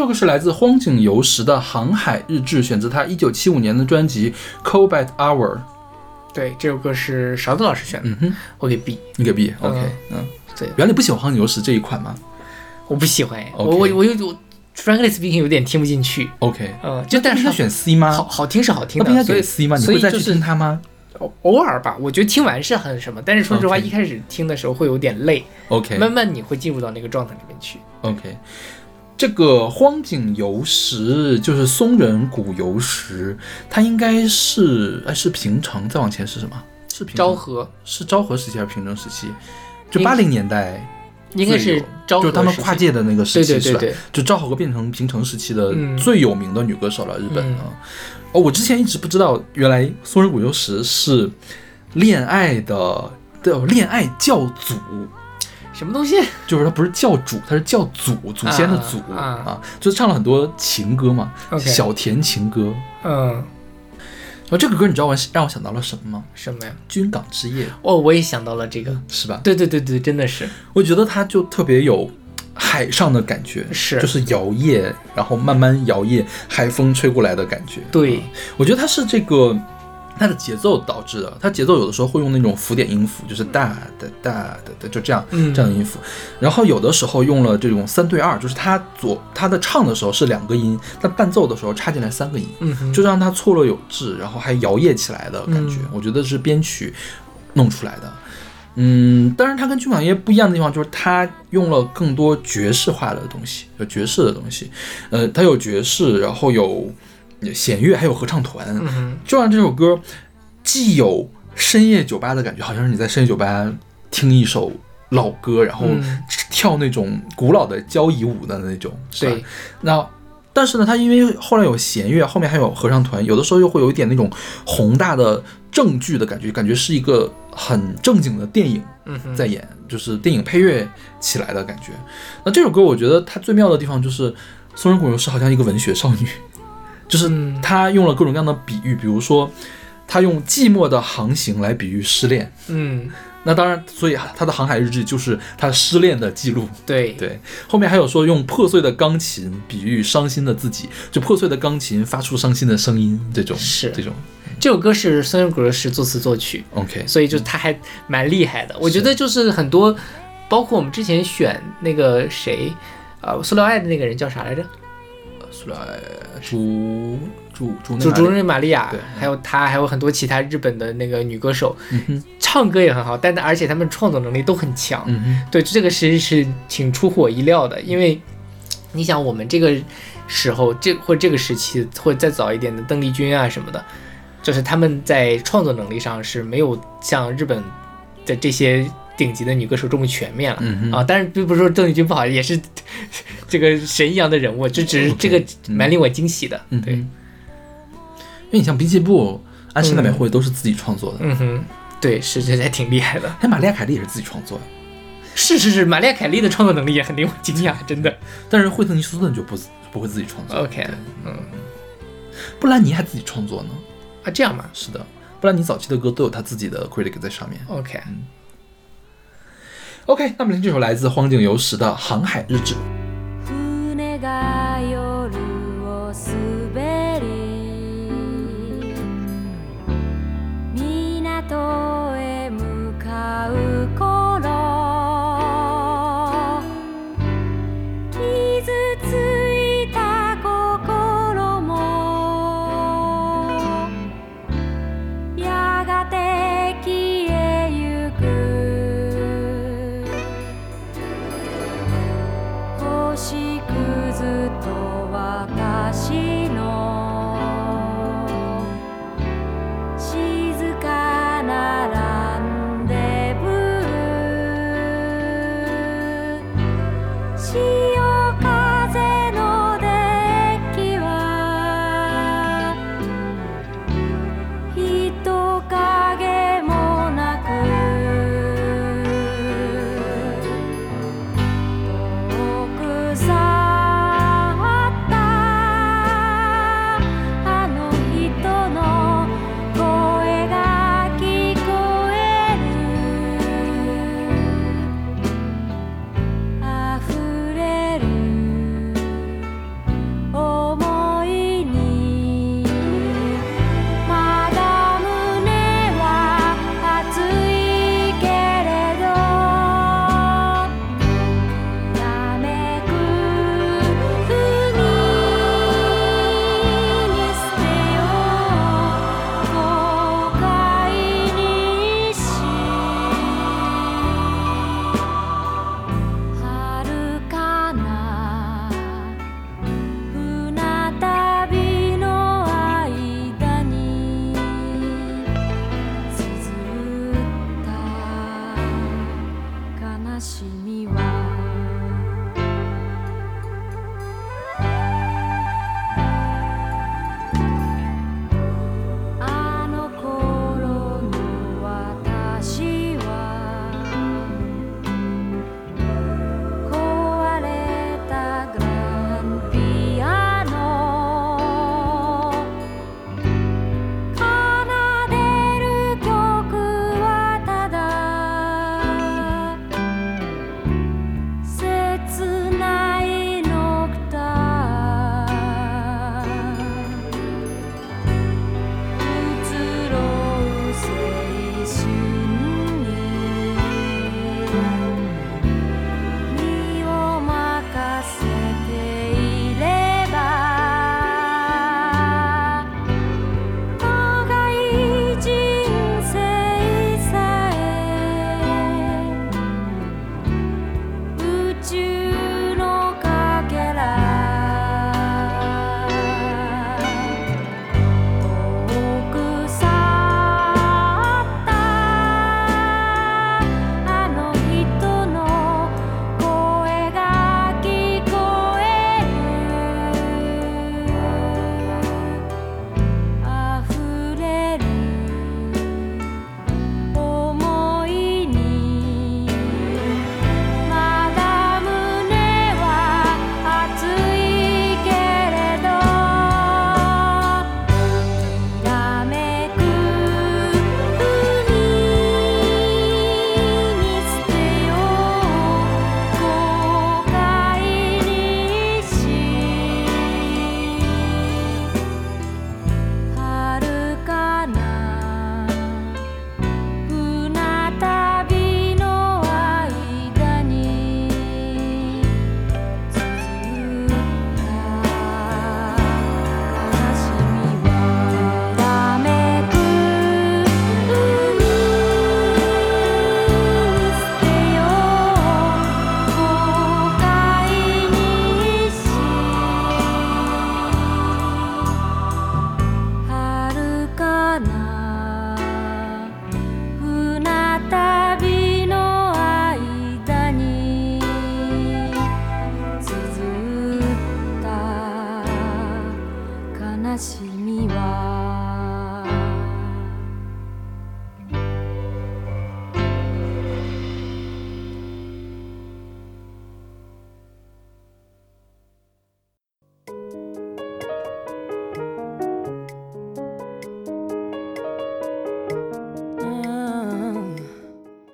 这首歌是来自荒井由实的《航海日志》，选择他一九七五年的专辑《Combat Hour》。对，这首歌是勺子老师选的，嗯哼，我给 B。你给 B。OK，嗯，对，原来你不喜欢荒井由实这一款吗我不喜欢，我我我有我 frankly speaking 有点听不进去。？OK，呃，就但是它那不应该选 C 吗？好好听是好听的，那不应该给所以 C 吗？你会再去所以就是听它吗偶偶尔吧，我觉得听完是很什么，但是说实话一开始听的时候会有点累，？OK，慢慢你会进入到那个状态里面去。OK，这个荒井由实就是松仁谷由实，它应该是哎是平成，再往前是什么？是平成昭和是昭和时期还是平成时期？就应八零年代应该是昭和就是他们跨界的那个时期是吧？对对对，就昭和变成平成时期的嗯最有名的女歌手了，日本嗯啊。哦，我之前一直不知道，原来松仁谷由实是恋爱的的恋爱教主。什么东西？<laughs> 就是他不是教主，他是教祖，祖先的祖啊啊就唱了很多情歌嘛小甜情歌。嗯，然后这个歌你知道我让我想到了什么吗？什么呀？军港之夜哦，我也想到了这个。是吧？对对对对，真的是我觉得它就特别有海上的感觉，是就是摇曳，然后慢慢摇曳，海风吹过来的感觉。对，我觉得它是这个它的节奏导致的，它节奏有的时候会用那种浮点音符，就是哒哒哒哒哒，就这样，嗯这样的音符。然后有的时候用了这种三对二，就是它左它的唱的时候是两个音，但伴奏的时候插进来三个音，嗯，就让它错落有致，然后还摇曳起来的感觉。嗯我觉得是编曲弄出来的。嗯，当然它跟军港夜不一样的地方就是它用了更多爵士化的东西，有爵士的东西。呃，它有爵士，然后有弦乐，还有合唱团。嗯，就让这首歌既有深夜酒吧的感觉，好像是你在深夜酒吧听一首老歌，然后嗯。跳那种古老的交谊舞的那种，是吧？对，那但是呢，它因为后来有弦乐，后面还有合唱团，有的时候又会有一点那种宏大的正剧的感觉，感觉是一个很正经的电影嗯，在演，就是电影配乐起来的感觉。那这首歌我觉得它最妙的地方就是松仁谷由是好像一个文学少女，就是他用了各种各样的比喻，比如说他用寂寞的航行来比喻失恋。嗯，那当然，所以他的航海日志就是他失恋的记录。对，对，后面还有说用破碎的钢琴比喻伤心的自己，就破碎的钢琴发出伤心的声音，这种是这种。这首歌是孙仁谷由实作词作曲，OK，所以就他还蛮厉害的。我觉得就是很多，包括我们之前选那个谁，呃，塑料爱的那个人叫啥来着？出来主主主主主人，任玛利亚，还有她，还有很多其他日本的那个女歌手，嗯，唱歌也很好，但而且她们创作能力都很强。嗯，对，这个其实是挺出乎我意料的，因为你想我们这个时候，这或这个时期，或再早一点的邓丽君啊什么的，就是他们在创作能力上是没有像日本的这些顶级的女歌手这么全面了。嗯哼，啊，但是并不是说邓丽君不好，也是 <laughs> 这个神一样的人物，这只是这个嗯蛮令我惊喜的。对，嗯对，因为你像滨崎步、安室奈美惠都是自己创作的，嗯哼，对，是这还挺厉害的。哎，玛丽亚凯莉也是自己创作的，是是是，玛丽亚凯莉的创作能力也很令我惊讶，<laughs> 真的。但是惠特尼休斯顿就不不会自己创作。OK，嗯布兰妮还自己创作呢。啊，这样嘛是的，布兰妮早期的歌都有她自己的 critic 在上面。，OK。OK，那么听这首来自荒井由实的《航海日志》。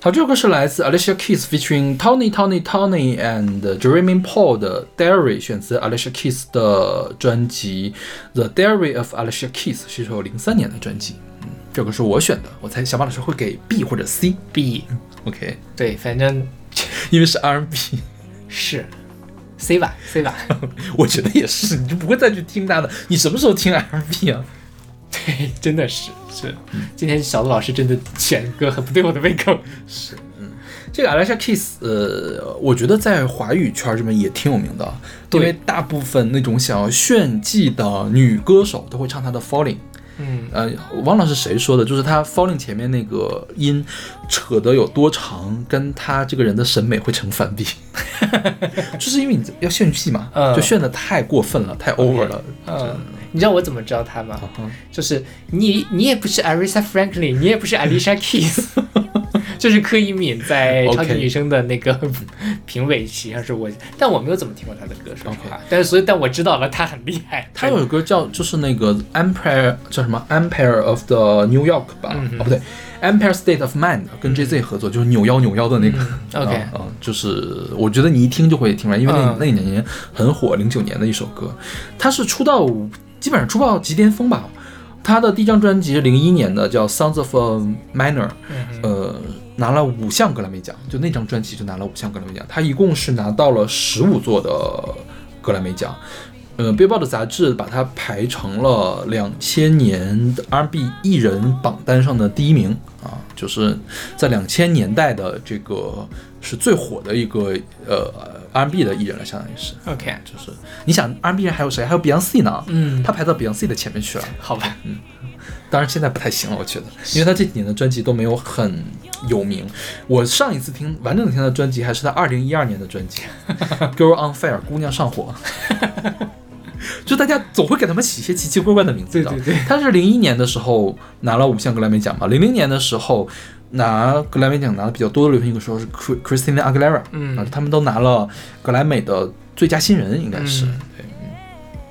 好，这首歌是来自 Alicia Keys featuring Tony Tony Tony and Jeremy Paul 的 Diary，选自 Alicia Keys 的专辑《The Diary of Alicia Keys》，是一首零三年的专辑。嗯，这首歌是我选的，我猜小马老师会给 B 或者 C。B，OK，对，反正因为是 R&B，是 C 吧，C 吧，我觉得也是，你就不会再去听他的。你什么时候听 R&B 啊？对，<laughs> 真的是是。今天小杜老师真的选歌很不对我的胃口。<laughs> 是，嗯这个 Alicia Keys，呃，我觉得在华语圈这边也挺有名的，因为大部分那种想要炫技的女歌手都会唱她的 Falling。嗯，呃，我忘了是谁说的，就是她 Falling 前面那个音扯得有多长，跟她这个人的审美会成反比，<laughs> 就是因为你要炫技嘛，嗯就炫得太过分了，太 over 了。嗯，你知道我怎么知道他吗？嗯就是你，你也不是 Aretha Franklin，你也不是 Alicia Keys，<laughs> 就是柯以敏在超级女声的那个 <laughs> 评委席上是我，但我没有怎么听过他的歌，说实话。但是所以，但我知道了，他很厉害。他有首歌叫就是那个 Empire 叫什么 Empire of the New York 吧？嗯哦不对，Empire State of Mind 跟 Jay Z 合作，就是扭腰扭腰的那个。嗯 OK 啊、嗯就是我觉得你一听就会听出来，因为那、嗯那一年很火，零九年的一首歌，他是出道基本上出道即巅峰吧。他的第一张专辑是零一年的，叫《Sounds of a Minor》，嗯呃，拿了五项格莱美奖，就那张专辑就拿了五项格莱美奖。他一共是拿到了十五座的格莱美奖。呃，Billboard 杂志把它排成了两千年的 R&B 艺人榜单上的第一名啊，就是在两千年代的这个是最火的一个呃 R&B 的艺人了，相当于是。OK，就是你想 R&B 人还有谁？还有 Beyonce 呢，嗯，他排到 Beyonce 的前面去了。好吧，嗯当然现在不太行了，我觉得，因为他这几年的专辑都没有很有名。我上一次听完整的听他的专辑还是他二零一二年的专辑 <laughs>《Girl on Fire》，姑娘上火。<laughs> 就大家总会给他们起一些奇奇怪怪的名字的。对对对他是零一年的时候拿了五项格莱美奖嘛，零零年的时候拿格莱美奖拿的比较多的流行歌手是 Chris- Christina Aguilera，嗯啊，他们都拿了格莱美的最佳新人，应该是、嗯对。嗯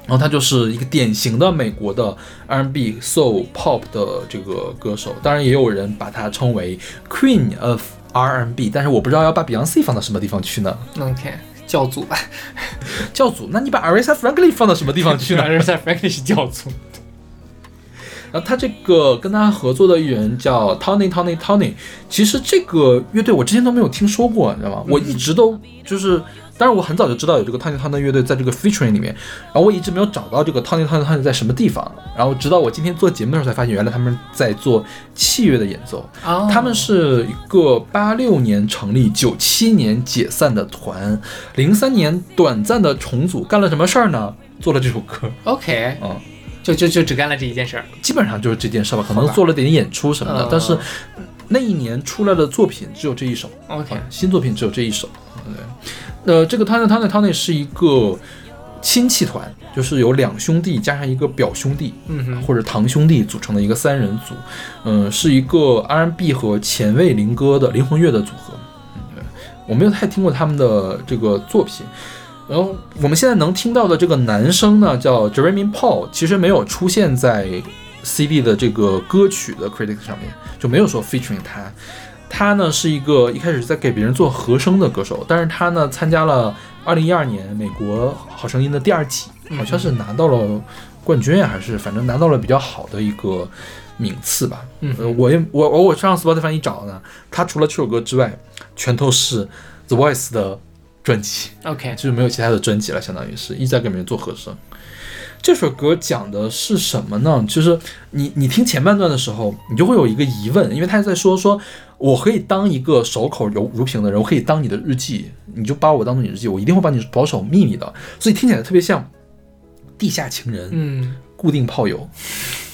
然后他就是一个典型的美国的 R&B、Soul、Pop 的这个歌手，当然也有人把他称为 Queen of R&B，但是我不知道要把 Beyonce 放到什么地方去呢？OK，教主吧，<laughs> 教主，那你把 Aretha Franklin 放到什么地方去呢？？Aretha Franklin 是教主。然后他这个跟他合作的艺人叫 Tony Tony Tony，其实这个乐队我之前都没有听说过，你知道吗？我一直都就是，当然我很早就知道有这个 Tony Tony 乐队在这个 featuring 里面，然后我一直没有找到这个 Tony Tony Tony 在什么地方，然后直到我今天做节目的时候才发现，原来他们在做器乐的演奏。哦他们是一个八六年成立、九七年解散的团，零三年短暂的重组，干了什么事儿呢？做了这首歌，OK，嗯。就就就只干了这一件事儿。基本上就是这件事吧，可能做了点演出什么的，嗯但是那一年出来的作品只有这一首，OK，新作品只有这一首。对，呃，这个 Tony Tony Tony 是一个亲戚团，就是有两兄弟加上一个表兄弟，嗯哼，或者堂兄弟组成的一个三人组，嗯、是一个 R&B 和前卫灵歌的灵魂乐的组合。嗯，对，我没有太听过他们的这个作品。然后我们现在能听到的这个男生呢，叫 Jeremy Paul，其实没有出现在 CD 的这个歌曲的 critic 上面，就没有说 featuring 他。他呢是一个一开始在给别人做和声的歌手，但是他呢参加了2012年美国好声音的第二季，好像是拿到了冠军啊，还是反正拿到了比较好的一个名次吧。嗯呃，我也我我我上 Spotify 一找呢，他除了这首歌之外，全都是 The Voice 的专辑。OK，就是没有其他的专辑了，相当于是一直在给别人做和声。这首歌讲的是什么呢？就是你你听前半段的时候，你就会有一个疑问，因为他在说说我可以当一个守口如如瓶的人，我可以当你的日记，你就把我当做你的日记，我一定会把你保守秘密的。所以听起来特别像地下情人、嗯固定炮友，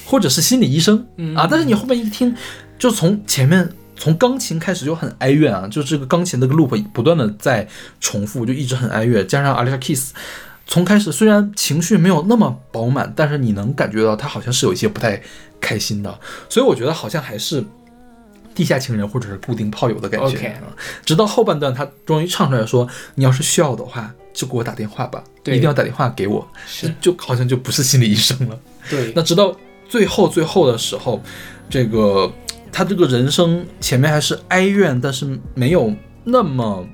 或者是心理医生嗯啊。但是你后面一听，就从前面从钢琴开始就很哀怨啊，就这个钢琴那个 loop 不断的在重复，就一直很哀怨。加上 Alicia Keys，从开始虽然情绪没有那么饱满，但是你能感觉到他好像是有一些不太开心的，所以我觉得好像还是。地下情人或者是固定炮友的感觉 OK 啊直到后半段，他终于唱出来说：“你要是需要的话，就给我打电话吧，对一定要打电话给我。”是就好像就不是心理医生了。对，那直到最后最后的时候，这个他这个人生前面还是哀怨，但是没有那么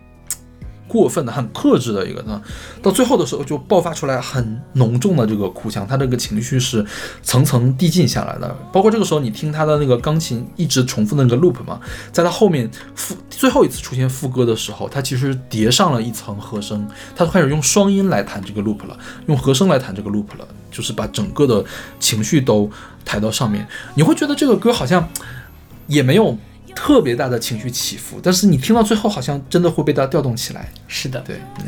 过分的、很克制的一个呢，到最后的时候就爆发出来很浓重的这个哭腔，他这个情绪是层层递进下来的。包括这个时候你听他的那个钢琴一直重复的那个 loop 嘛，在他后面副最后一次出现副歌的时候，他其实叠上了一层和声，他开始用双音来弹这个 loop 了，用和声来弹这个 loop 了，就是把整个的情绪都抬到上面。你会觉得这个歌好像也没有特别大的情绪起伏，但是你听到最后好像真的会被它调动起来。是的。对对，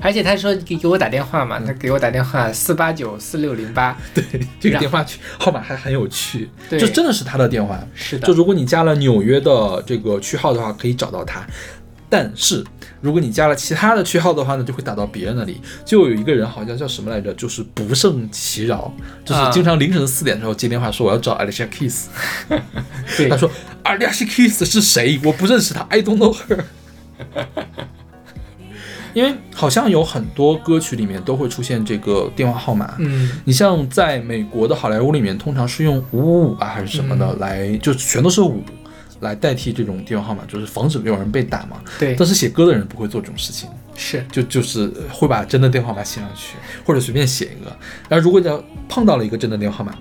而且他说给给我打电话嘛，他给我打电话四八九四六零八，<laughs> 对，这个电话区号码还很有趣，对这真的是他的电话。是的就如果你加了纽约的这个区号的话，可以找到他。但是如果你加了其他的区号的话呢，就会打到别人那里。就有一个人好像叫什么来着，就是不胜其扰，就是啊。经常凌晨四点的时候接电话说我要找 Alicia Keys，<laughs> 对。他说 Alicia Keys 是谁？我不认识他，I don't know her。<laughs> 因为好像有很多歌曲里面都会出现这个电话号码，嗯。你像在美国的好莱坞里面，通常是用五五五啊还是什么的来，就全都是五来代替这种电话号码，就是防止有人被打嘛。对但是写歌的人不会做这种事情，是就就是会把真的电话号码写上去，或者随便写一个。然后如果你要碰到了一个真的电话号码，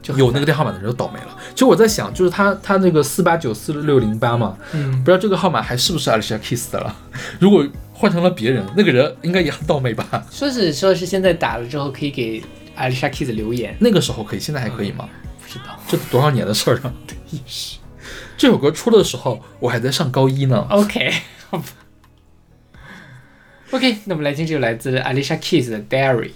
就有那个电话号码的人就倒霉了。其实我在想，就是他他那个四八九四六零八嘛，嗯不知道这个号码还是不是 Alicia Keys 的了。如果换成了别人，那个人应该也很倒霉吧？说是说是现在打了之后可以给 Alicia Keys 留言，那个时候可以，现在还可以吗？不知道。这多少年的事儿了？<laughs> 也是。这首歌出的时候，我还在上高一呢。OK，好吧。OK，那我们来听这首来自 Alicia Keys 的 Diary。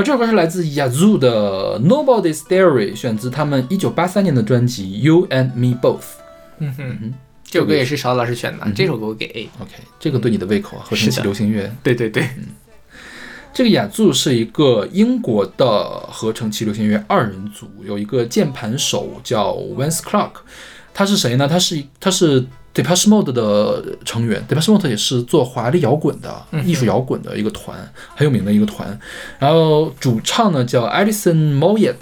好，这首歌是来自 Yazoo 的《Nobody's Diary》，选自他们一九八三年的专辑《You and Me Both》。嗯哼，这首歌也是勺子老师选的，这首歌我给 A。OK，这个对你的胃口啊，合成器流行乐。对对对，这个雅祖是一个英国的合成器流行乐二人组，有一个键盘手叫 Vance Clark，他是谁呢？他是他是 Depeche Mode 的成员，Depeche Mode 也是做华丽摇滚的、艺术摇滚的一个团，很有名的一个团。然后主唱呢叫 Alison Moyet，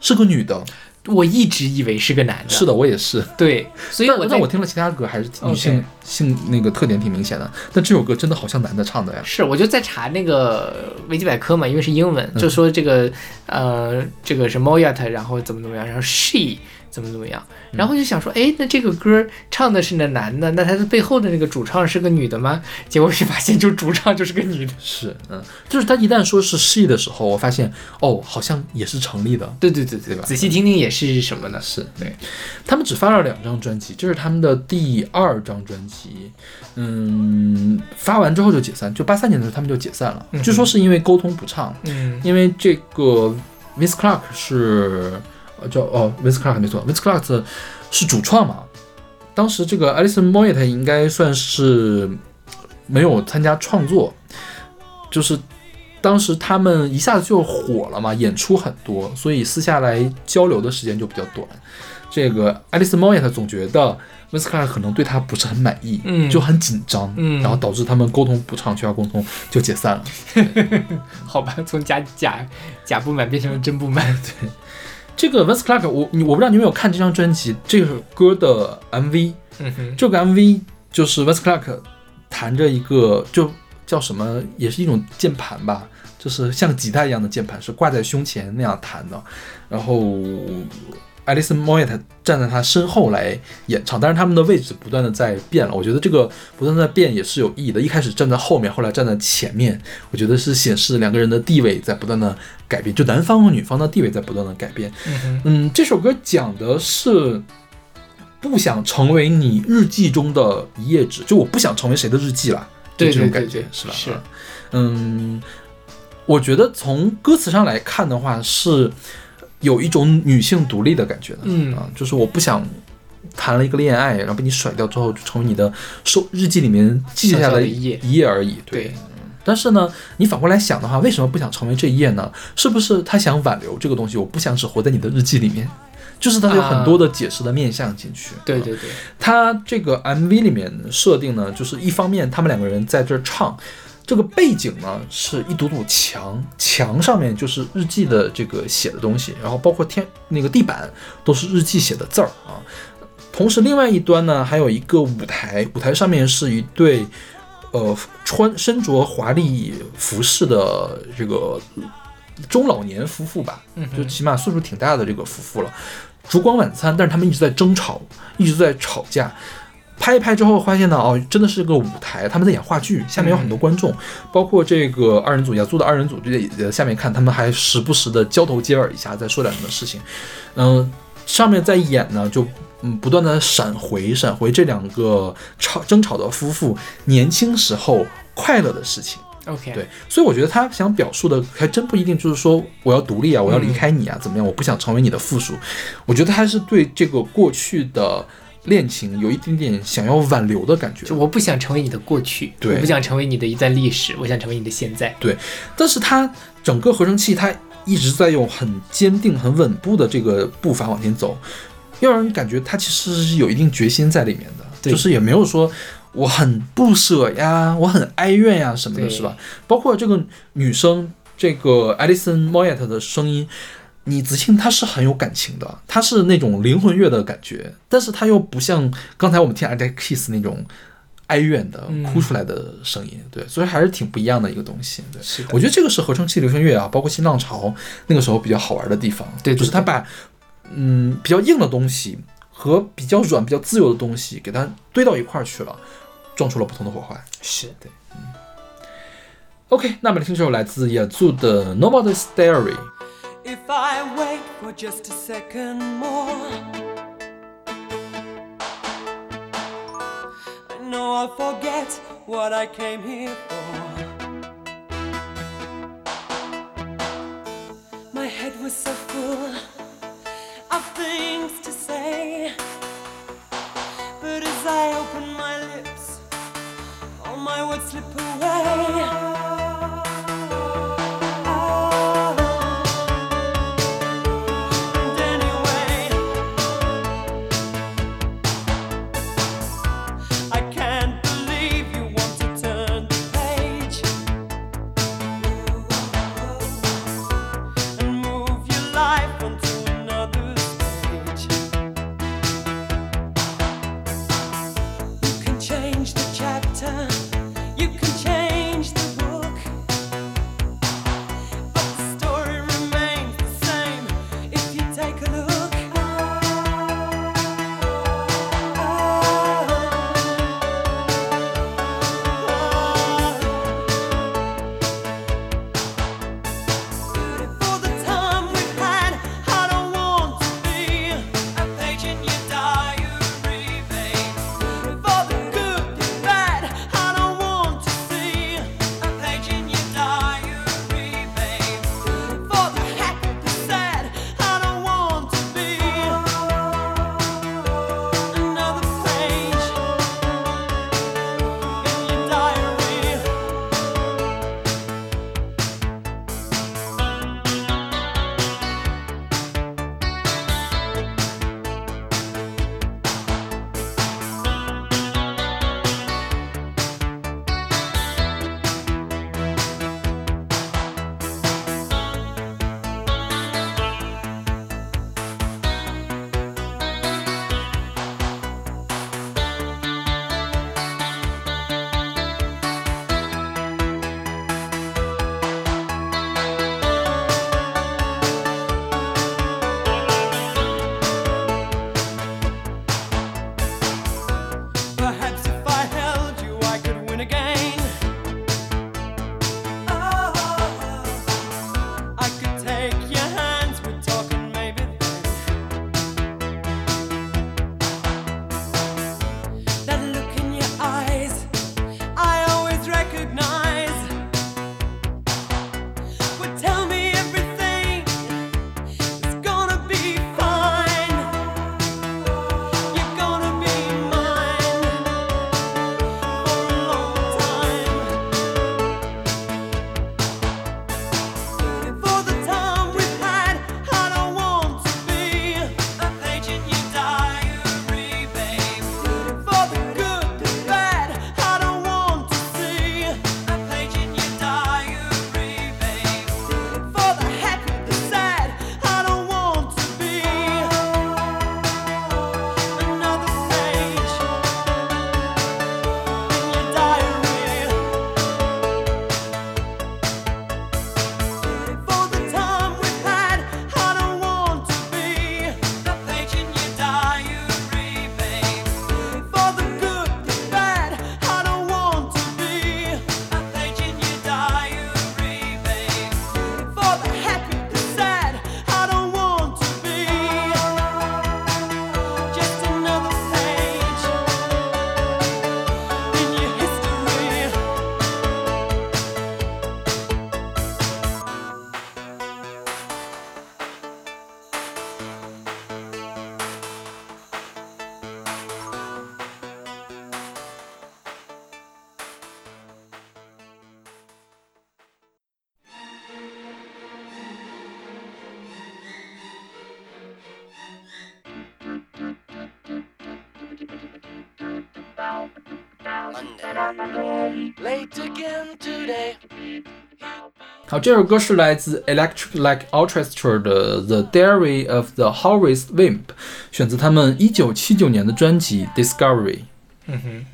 是个女的。我一直以为是个男的。是的，我也是。对，所以我在但我听了其他歌还是女性性那个特点挺明显的，但这首歌真的好像男的唱的呀。是，我就在查那个维基百科嘛，因为是英文，就说这个呃，这个是 Moyet，然后怎么怎么样，然后 she 怎么怎么样。然后就想说，哎，那这个歌唱的是那男的，那他的背后的那个主唱是个女的吗？结果一发现，就主唱就是个女的。是，嗯，就是他一旦说是 she 的时候，我发现哦，好像也是成立的。对对对对吧？仔细听听也是什么呢？是对，他们只发了两张专辑，这是他们的第二张专辑。嗯，发完之后就解散，就八三年的时候他们就解散了。据说是因为沟通不畅。嗯，因为这个 Miss Clark 是呃叫哦 Vince Clark 没错，Vince Clark 是主创嘛。当时这个 Alison Moyet 应该算是没有参加创作，就是当时他们一下子就火了嘛，演出很多，所以私下来交流的时间就比较短。这个 Alison Moyet 总觉得 Vince Clark 可能对他不是很满意，嗯就很紧张，嗯然后导致他们沟通不畅，缺乏沟通就解散了。<laughs> 好吧，从假假假不满变成了真不满。<laughs> 这个 Vince Clark，我你我不知道你有没有看这张专辑这首歌的 MV，嗯哼，这个 MV 就是 Vince Clark 弹着一个就叫什么，也是一种键盘吧，就是像吉他一样的键盘，是挂在胸前那样弹的。然后 Alison Moyet 站在他身后来演唱，但是他们的位置不断的在变了。我觉得这个不断在变也是有意义的。一开始站在后面，后来站在前面，我觉得是显示两个人的地位在不断的改变，就男方和女方的地位在不断的改变。嗯，嗯，这首歌讲的是不想成为你日记中的一页纸，就我不想成为谁的日记了，就对这种感觉是吧？是嗯，我觉得从歌词上来看的话，是有一种女性独立的感觉的，嗯啊，就是我不想。谈了一个恋爱，然后被你甩掉之后，就成为你的收日记里面记下小小的的一页一页而已。对，但是呢，你反过来想的话，为什么不想成为这一页呢？是不是他想挽留这个东西？我不想只活在你的日记里面，<laughs> 就是他有很多的解释的面向进去。对对对，他这个 MV 里面设定呢，就是一方面他们两个人在这儿唱，这个背景呢是一堵堵墙，墙上面就是日记的这个写的东西，然后包括天那个地板都是日记写的字儿啊。同时，另外一端呢还有一个舞台，舞台上面是一对呃穿身着华丽服饰的这个中老年夫妇吧，嗯就起码岁数挺大的这个夫妇了。烛光晚餐，但是他们一直在争吵，一直在吵架。拍一拍之后，发现呢，哦，真的是个舞台，他们在演话剧，下面有很多观众，包括这个二人组雅组的二人组，就在下面看，他们还时不时的交头接耳一下，在说点什么事情。嗯、上面在演呢，就嗯不断的闪回闪回这两个吵争吵的夫妇年轻时候快乐的事情。OK，对，所以我觉得他想表述的还真不一定就是说我要独立啊，我要离开你啊，怎么样？我不想成为你的附属。我觉得他是对这个过去的恋情有一点点想要挽留的感觉就。我不想成为你的过去，对我不想成为你的一段历史，我想成为你的现在。对但是他整个合成器，他一直在用很坚定、很稳步的这个步伐往前走，要让人感觉他其实是有一定决心在里面的，就是也没有说我很不舍呀，我很哀怨呀什么的，是吧？包括这个女生，这个 Alison Moyet 的声音。你仔细听，她是很有感情的，他是那种灵魂乐的感觉，但是他又不像刚才我们听 Alex Kiss 那种哀怨的嗯哭出来的声音，对，所以还是挺不一样的一个东西。对，是我觉得这个是合成器流行乐啊，包括新浪潮那个时候比较好玩的地方，对对就是他把嗯比较硬的东西和比较软、比较自由的东西给它堆到一块儿去了，撞出了不同的火花。是的。OK，那么听这首来自雅祖的《No More Story》。If I wait for just a second more, I know I'll forget what I came here for. My head was so full of things to say, but as I open my lips, all my words slip away. 好，这首歌是来自 Electric Light Orchestra 的《The Diary of the Horace Wimp》，选自他们一九七九年的专辑《Discovery》。嗯哼，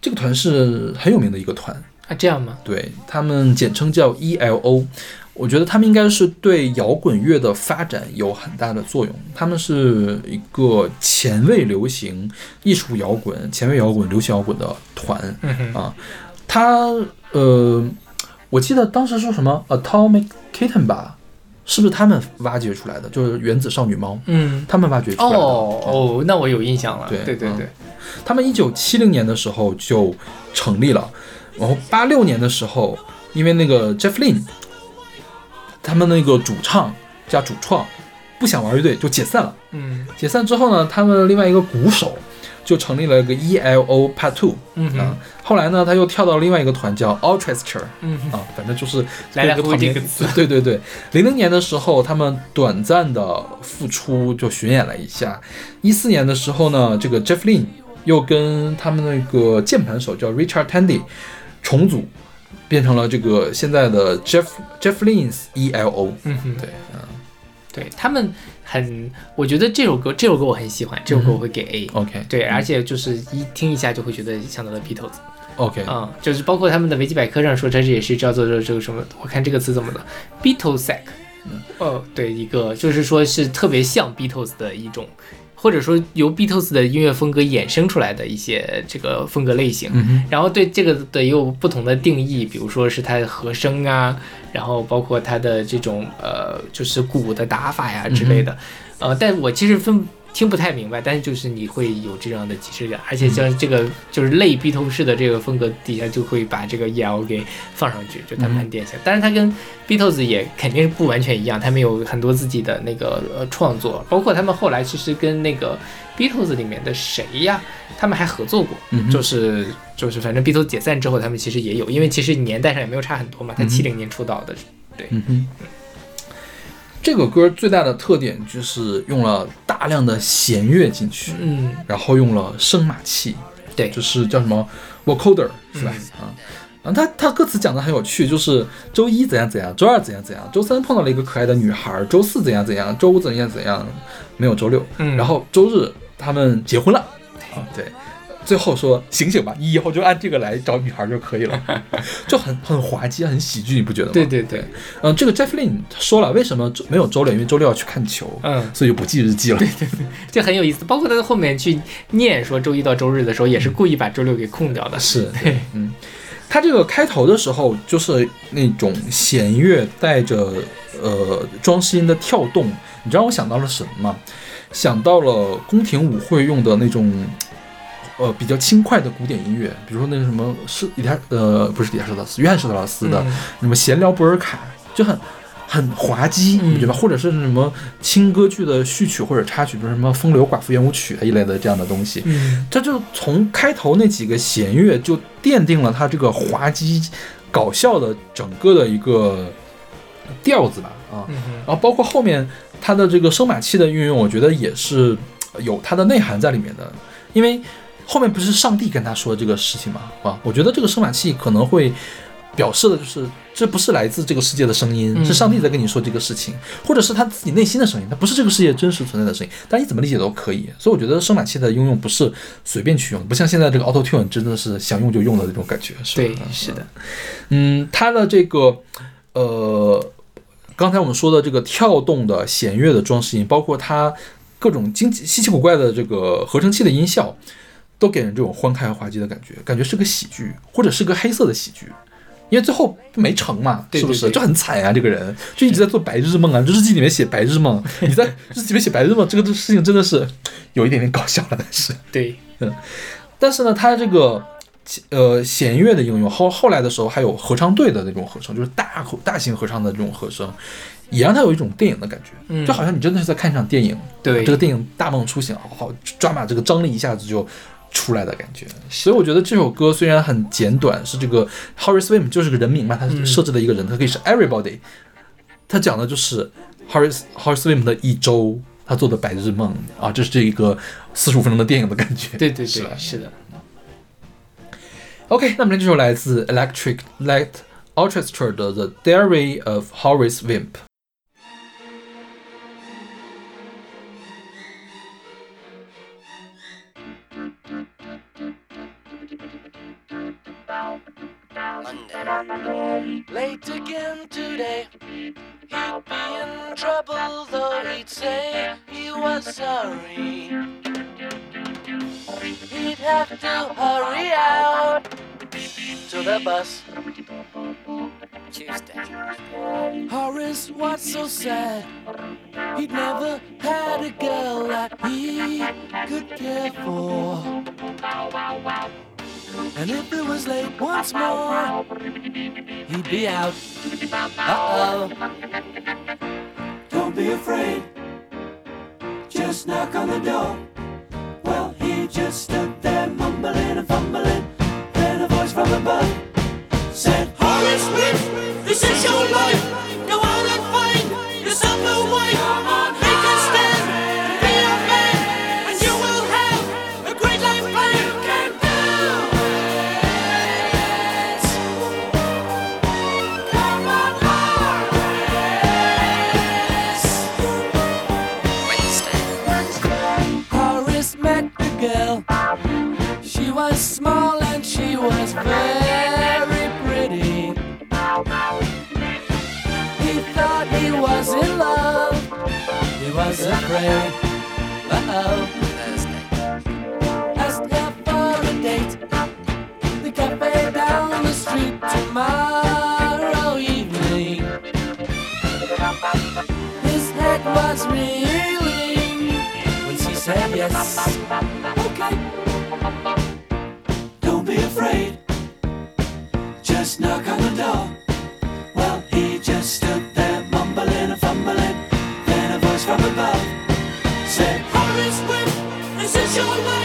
这个团是很有名的一个团，啊，这样吗？对他们简称叫 ELO。我觉得他们应该是对摇滚乐的发展有很大的作用。他们是一个前卫流行、艺术摇滚、前卫摇滚、流行摇滚的团嗯哼，啊。他呃，我记得当时说什么 Atomic Kitten 吧，是不是他们挖掘出来的？就是原子少女猫，嗯，他们挖掘出来的。哦哦，那我有印象了。对嗯对对对，他们一九七零年的时候就成立了，然后八六年的时候，因为那个 Jeff Lynne，他们那个主唱加主创不想玩乐队就解散了。嗯解散之后呢，他们另外一个鼓手就成立了一个 ELO Part Two 啊嗯哼，后来呢，他又跳到另外一个团叫 Orchestra 嗯，啊，反正就是来来回回各个旁边这个词。<laughs> 对对对，零零年的时候，他们短暂的复出，就巡演了一下。一四年的时候呢，这个 Jeff Lynne 又跟他们那个键盘手叫 Richard Tandy 重组，变成了这个现在的 Jeff Jeff Lynne's ELO。嗯哼，对，嗯。对他们很，我觉得这首歌这首歌我很喜欢，这首歌我会给 A。，OK。对，而且就是一听一下就会觉得想到了 Beatles，OK，嗯，就是包括他们的维基百科上说，这也是叫做这个什么，我看这个词怎么了，Beatlesec，哦，对，一个就是说是特别像 Beatles 的一种，或者说由 Beatles 的音乐风格衍生出来的一些这个风格类型。嗯，然后对这个的也有不同的定义，比如说是它的和声啊，然后包括它的这种呃，就是鼓的打法呀之类的，呃，但我其实分听不太明白，但是就是你会有这样的即视感，而且像这个就是类披头士的这个风格底下就会把这个 EL 给放上去，就他们很典型。但是他跟 Beatles 也肯定是不完全一样，他们有很多自己的那个呃创作，包括他们后来其实跟那个 Beatles 里面的谁呀，他们还合作过。嗯，就是就是，反正 Beatles 解散之后，他们其实也有，因为其实年代上也没有差很多嘛。他七零年出道的，嗯哼，这个歌最大的特点就是用了大量的弦乐进去，嗯，然后用了声码器，对。就是叫什么 vocoder 是吧？啊。然后他他歌词讲的很有趣，就是周一怎样怎样，周二怎样怎样，周三碰到了一个可爱的女孩，周四怎样怎样，周五怎样怎样，没有周六，嗯。然后周日他们结婚了，啊对，最后说醒醒吧，你以后就按这个来找女孩就可以了，<laughs> 就很很滑稽，很喜剧，你不觉得吗？对对对，嗯，这个 Jeff Lynne 说了，为什么周没有周六？因为周六要去看球，嗯，所以就不记日记了。对对对，就很有意思。包括他在后面去念说周一到周日的时候，也是故意把周六给空掉的。是，对，嗯，他这个开头的时候就是那种弦乐带着呃装饰音的跳动，你知道我想到了什么吗？想到了宫廷舞会用的那种。呃，比较轻快的古典音乐，比如说那个什么是底下呃不是底下施特劳斯，约翰施特劳斯的嗯什么闲聊波尔卡，就很很滑稽，嗯你觉得吧？或者是什么轻歌剧的序曲或者插曲，比如什么《风流寡妇圆舞曲》一类的这样的东西。嗯，这就从开头那几个弦乐就奠定了它这个滑稽搞笑的整个的一个调子吧啊。嗯然后包括后面它的这个声码器的运用，我觉得也是有它的内涵在里面的，因为后面不是上帝跟他说这个事情吗啊，我觉得这个声码器可能会。表示的就是，这不是来自这个世界的声音，嗯是上帝在跟你说这个事情，或者是他自己内心的声音，它不是这个世界真实存在的声音，但你怎么理解都可以。所以我觉得声码器的应用不是随便去用，不像现在这个 Auto Tune 真的是想用就用的那种感觉，是吧？对，是的，嗯，它的这个呃，刚才我们说的这个跳动的弦乐的装饰音，包括它各种惊奇稀奇古怪的这个合成器的音效，都给人这种欢快和滑稽的感觉，感觉是个喜剧，或者是个黑色的喜剧。因为最后没成嘛，是不是就很惨呀、这个人就一直在做白日梦啊，<laughs> 日记里面写白日梦，你在日记里面写白日梦，这个事情真的是有一点点搞笑了，但是。对，嗯但是呢，他这个呃弦乐的应用后后来的时候还有合唱队的那种合声，就是大口大型合唱的这种和声，也让他有一种电影的感觉，嗯就好像你真的是在看一场电影，对这个电影大梦初醒，好好抓马这个张力一下子就。出来的感觉，所以我觉得这首歌虽然很简短，是这个 Horace Wim 就是个人名嘛，他嗯设置的一个人，他可以是 everybody，他讲的就是 Horace Horace Wim 的一周他做的《白日梦》啊，这是这一个四十五分钟的电影的感觉。对对对，是的。OK，那么这首来自 Electric Light Orchestra 的《The Diary of Horace Late again today. He'd be in trouble, though he'd say he was sorry. He'd have to hurry out to the bus. Tuesday. Horace was so sad. He'd never had a girl that he could care for. And if it was late once more, he'd be out. Uh oh. Don't be afraid. Just knock on the door. Well, he just stood there mumbling and fumbling. Then a voice from above said, Horace Whip, this is your life. Small and she was very pretty. He thought he was in love. He was afraid. Uh oh. Asked her for a date. The cafe down the street tomorrow evening. His head was reeling when she said yes. Afraid. Just knock on the door. Well, he just stood there mumbling and fumbling. Then a voice from above said, Horace this is your life.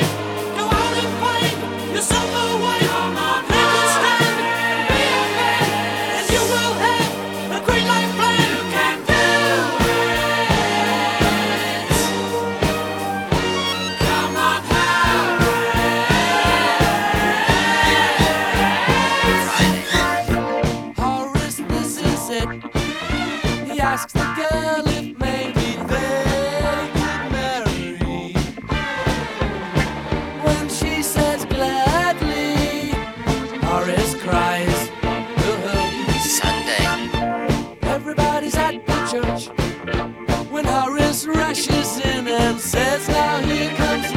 Church. When Horace rushes in and says, Now here comes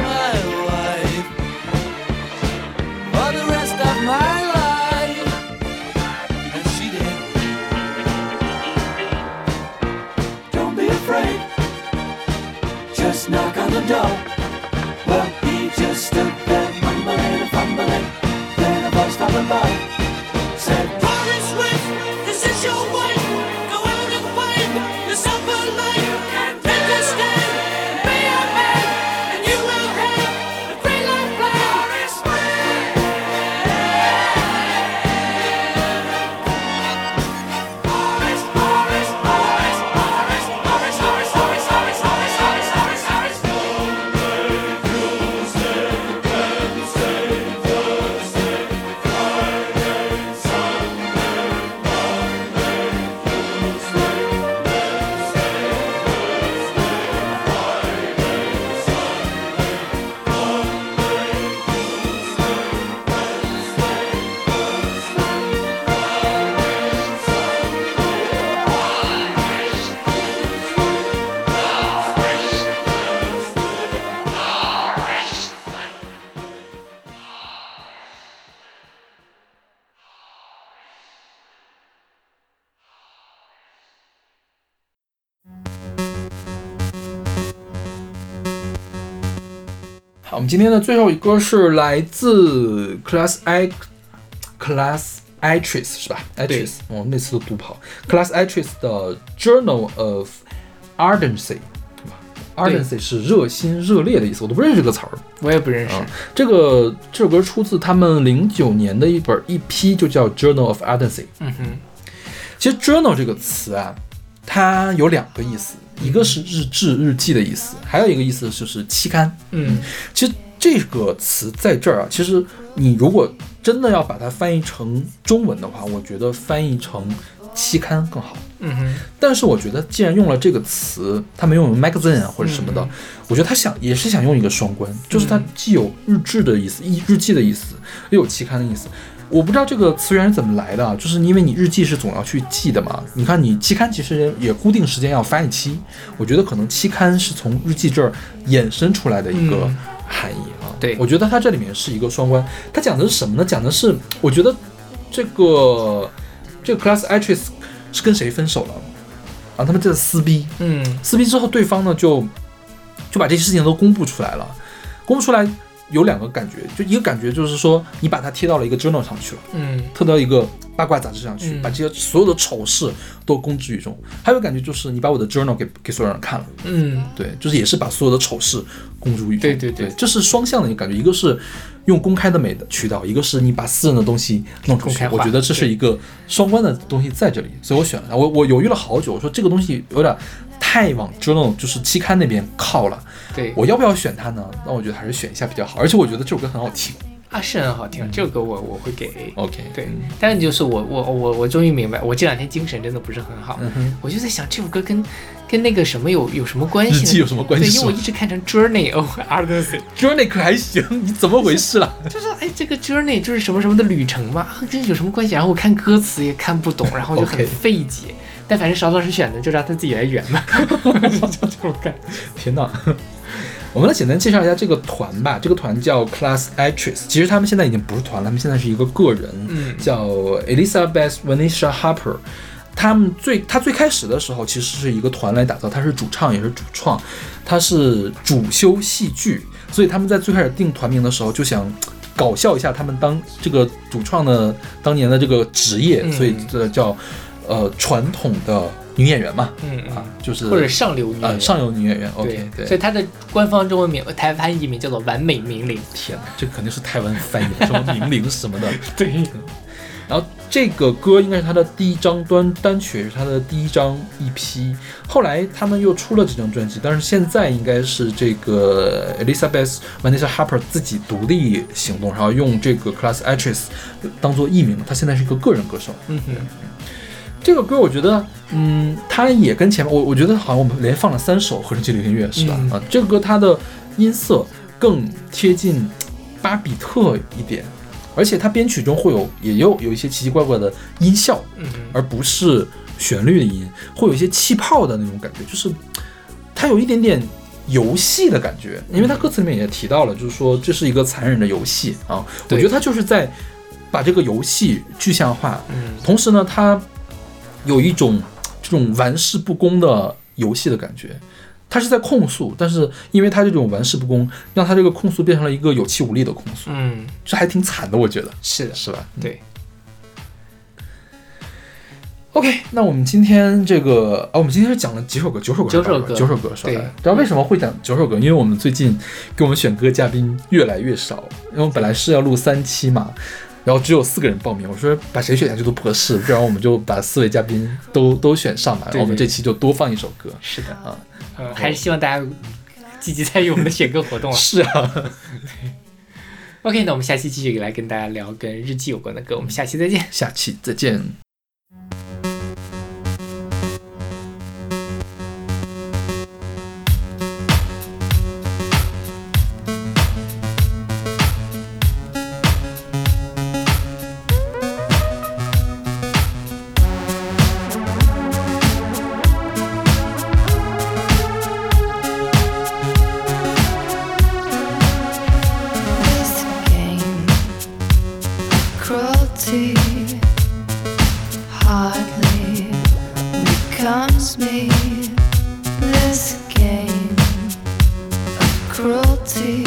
们今天的最后一歌是来自 Class I Class Actress 是吧？Actress，我每次都读跑。Class Actress 的 Journal of Ardency，对吧？Ardency 是热心热烈的意思，我都不认识这个词儿。我也不认识。啊，这个这首歌出自他们零九年的一本 EP，就叫 Journal of Ardency。嗯哼，其实 journal 这个词啊，它有两个意思，一个是日志、日记的意思，还有一个意思就是期刊。嗯其实这个词在这儿啊，其实你如果真的要把它翻译成中文的话，我觉得翻译成期刊更好。嗯哼，但是我觉得，既然用了这个词，他没用 magazine 啊或者什么的，嗯我觉得他想也是想用一个双关，就是它既有日志的意思，日日记的意思，又有期刊的意思。我不知道这个词源是怎么来的啊，就是因为你日记是总要去记的嘛。你看，你期刊其实也固定时间要发一期，我觉得可能期刊是从日记这儿衍生出来的一个嗯含义啊。对我觉得它这里面是一个双关。它讲的是什么呢？讲的是，我觉得这个这个 class actress 是跟谁分手了啊？他们这撕逼，嗯撕逼之后，对方呢就就把这些事情都公布出来了。公布出来有两个感觉，就一个感觉就是说，你把它贴到了一个 journal 上去了，嗯。贴到一个八卦杂志上去，嗯。把这些所有的丑事都公之于众。还有感觉就是你把我的 journal 给给所有人看了，嗯。对，就是也是把所有的丑事公诸于众。对对。对这是双向的一个感觉，一个是用公开的美的渠道，一个是你把私人的东西弄出去我觉得这是一个双关的东西在这里，所以我选了它。我我犹豫了好久，我说这个东西有点太往 journal 就是期刊那边靠了，对，我要不要选它呢？那我觉得还是选一下比较好，而且我觉得这首歌很好听。啊是很好听，这首歌我我会给 OK，对嗯，但是就是我我我我终于明白，我这两天精神真的不是很好，嗯，我就在想这首歌跟跟那个什么有有什么关系呢？日记有什么关系对，因为我一直看成 Journey <laughs> of Artist，journey 可还行，你怎么回事了？<laughs> 就是哎这个 Journey 就是什么什么的旅程嘛，啊跟有什么关系？然后我看歌词也看不懂，然后就很费解。但反正邵老师选的就让他自己来圆吧，<laughs> 就这种感觉。天呐！我们来简单介绍一下这个团吧。这个团叫 Class Actress，其实他们现在已经不是团了，他们现在是一个个人，嗯叫 Elizabeth Vanessa Harper。他们最他最开始的时候其实是一个团来打造，他是主唱也是主创，他是主修戏剧，所以他们在最开始定团名的时候就想搞笑一下他们当这个主创的当年的这个职业，嗯所以这叫呃传统的女演员嘛，嗯啊嗯，，就是或者上流女啊、演员上流女演员对，OK，对，所以她的官方中文名台翻译名叫做完美名伶。天哪，这肯定是台湾翻译，什么名伶什么的。<laughs> 对，然后这个歌应该是他的第一张单单曲，也是他的第一张 EP。后来他们又出了几张专辑，但是现在应该是这个 Elizabeth Vanessa Harper 自己独立行动，然后用这个 Class Actress 当做艺名。她现在是一个个人歌手。嗯哼，这个歌我觉得，嗯，它也跟前面我我觉得好像我们连放了三首合成器流行乐是吧？嗯。啊，这个歌它的音色更贴近巴比特一点，而且它编曲中会有也有有一些奇奇怪怪的音效，嗯，而不是旋律的音，会有一些气泡的那种感觉，就是它有一点点游戏的感觉，因为它歌词里面也提到了，就是说这是一个残忍的游戏啊，我觉得它就是在把这个游戏具象化，嗯。同时呢，它有一种这种玩世不恭的游戏的感觉。他是在控诉，但是因为他这种玩世不恭，让他这个控诉变成了一个有气无力的控诉，嗯，这还挺惨的，我觉得，是的，是吧？对，OK，那我们今天这个啊，我们今天是讲了几首歌，九首歌，九首歌九首歌是吧？对知道为什么会讲九首歌？因为我们最近给我们选歌嘉宾越来越少，因为我们本来是要录三期嘛，然后只有四个人报名，我说把谁选下去都不合适，不然我们就把四位嘉宾都都选上吧，然后我们这期就多放一首歌。是的，啊，嗯，还是希望大家积极参与我们的选歌活动啊。<laughs> 是啊，OK，那我们下期继续来跟大家聊跟日记有关的歌，我们下期再见。下期再见。this game of cruelty.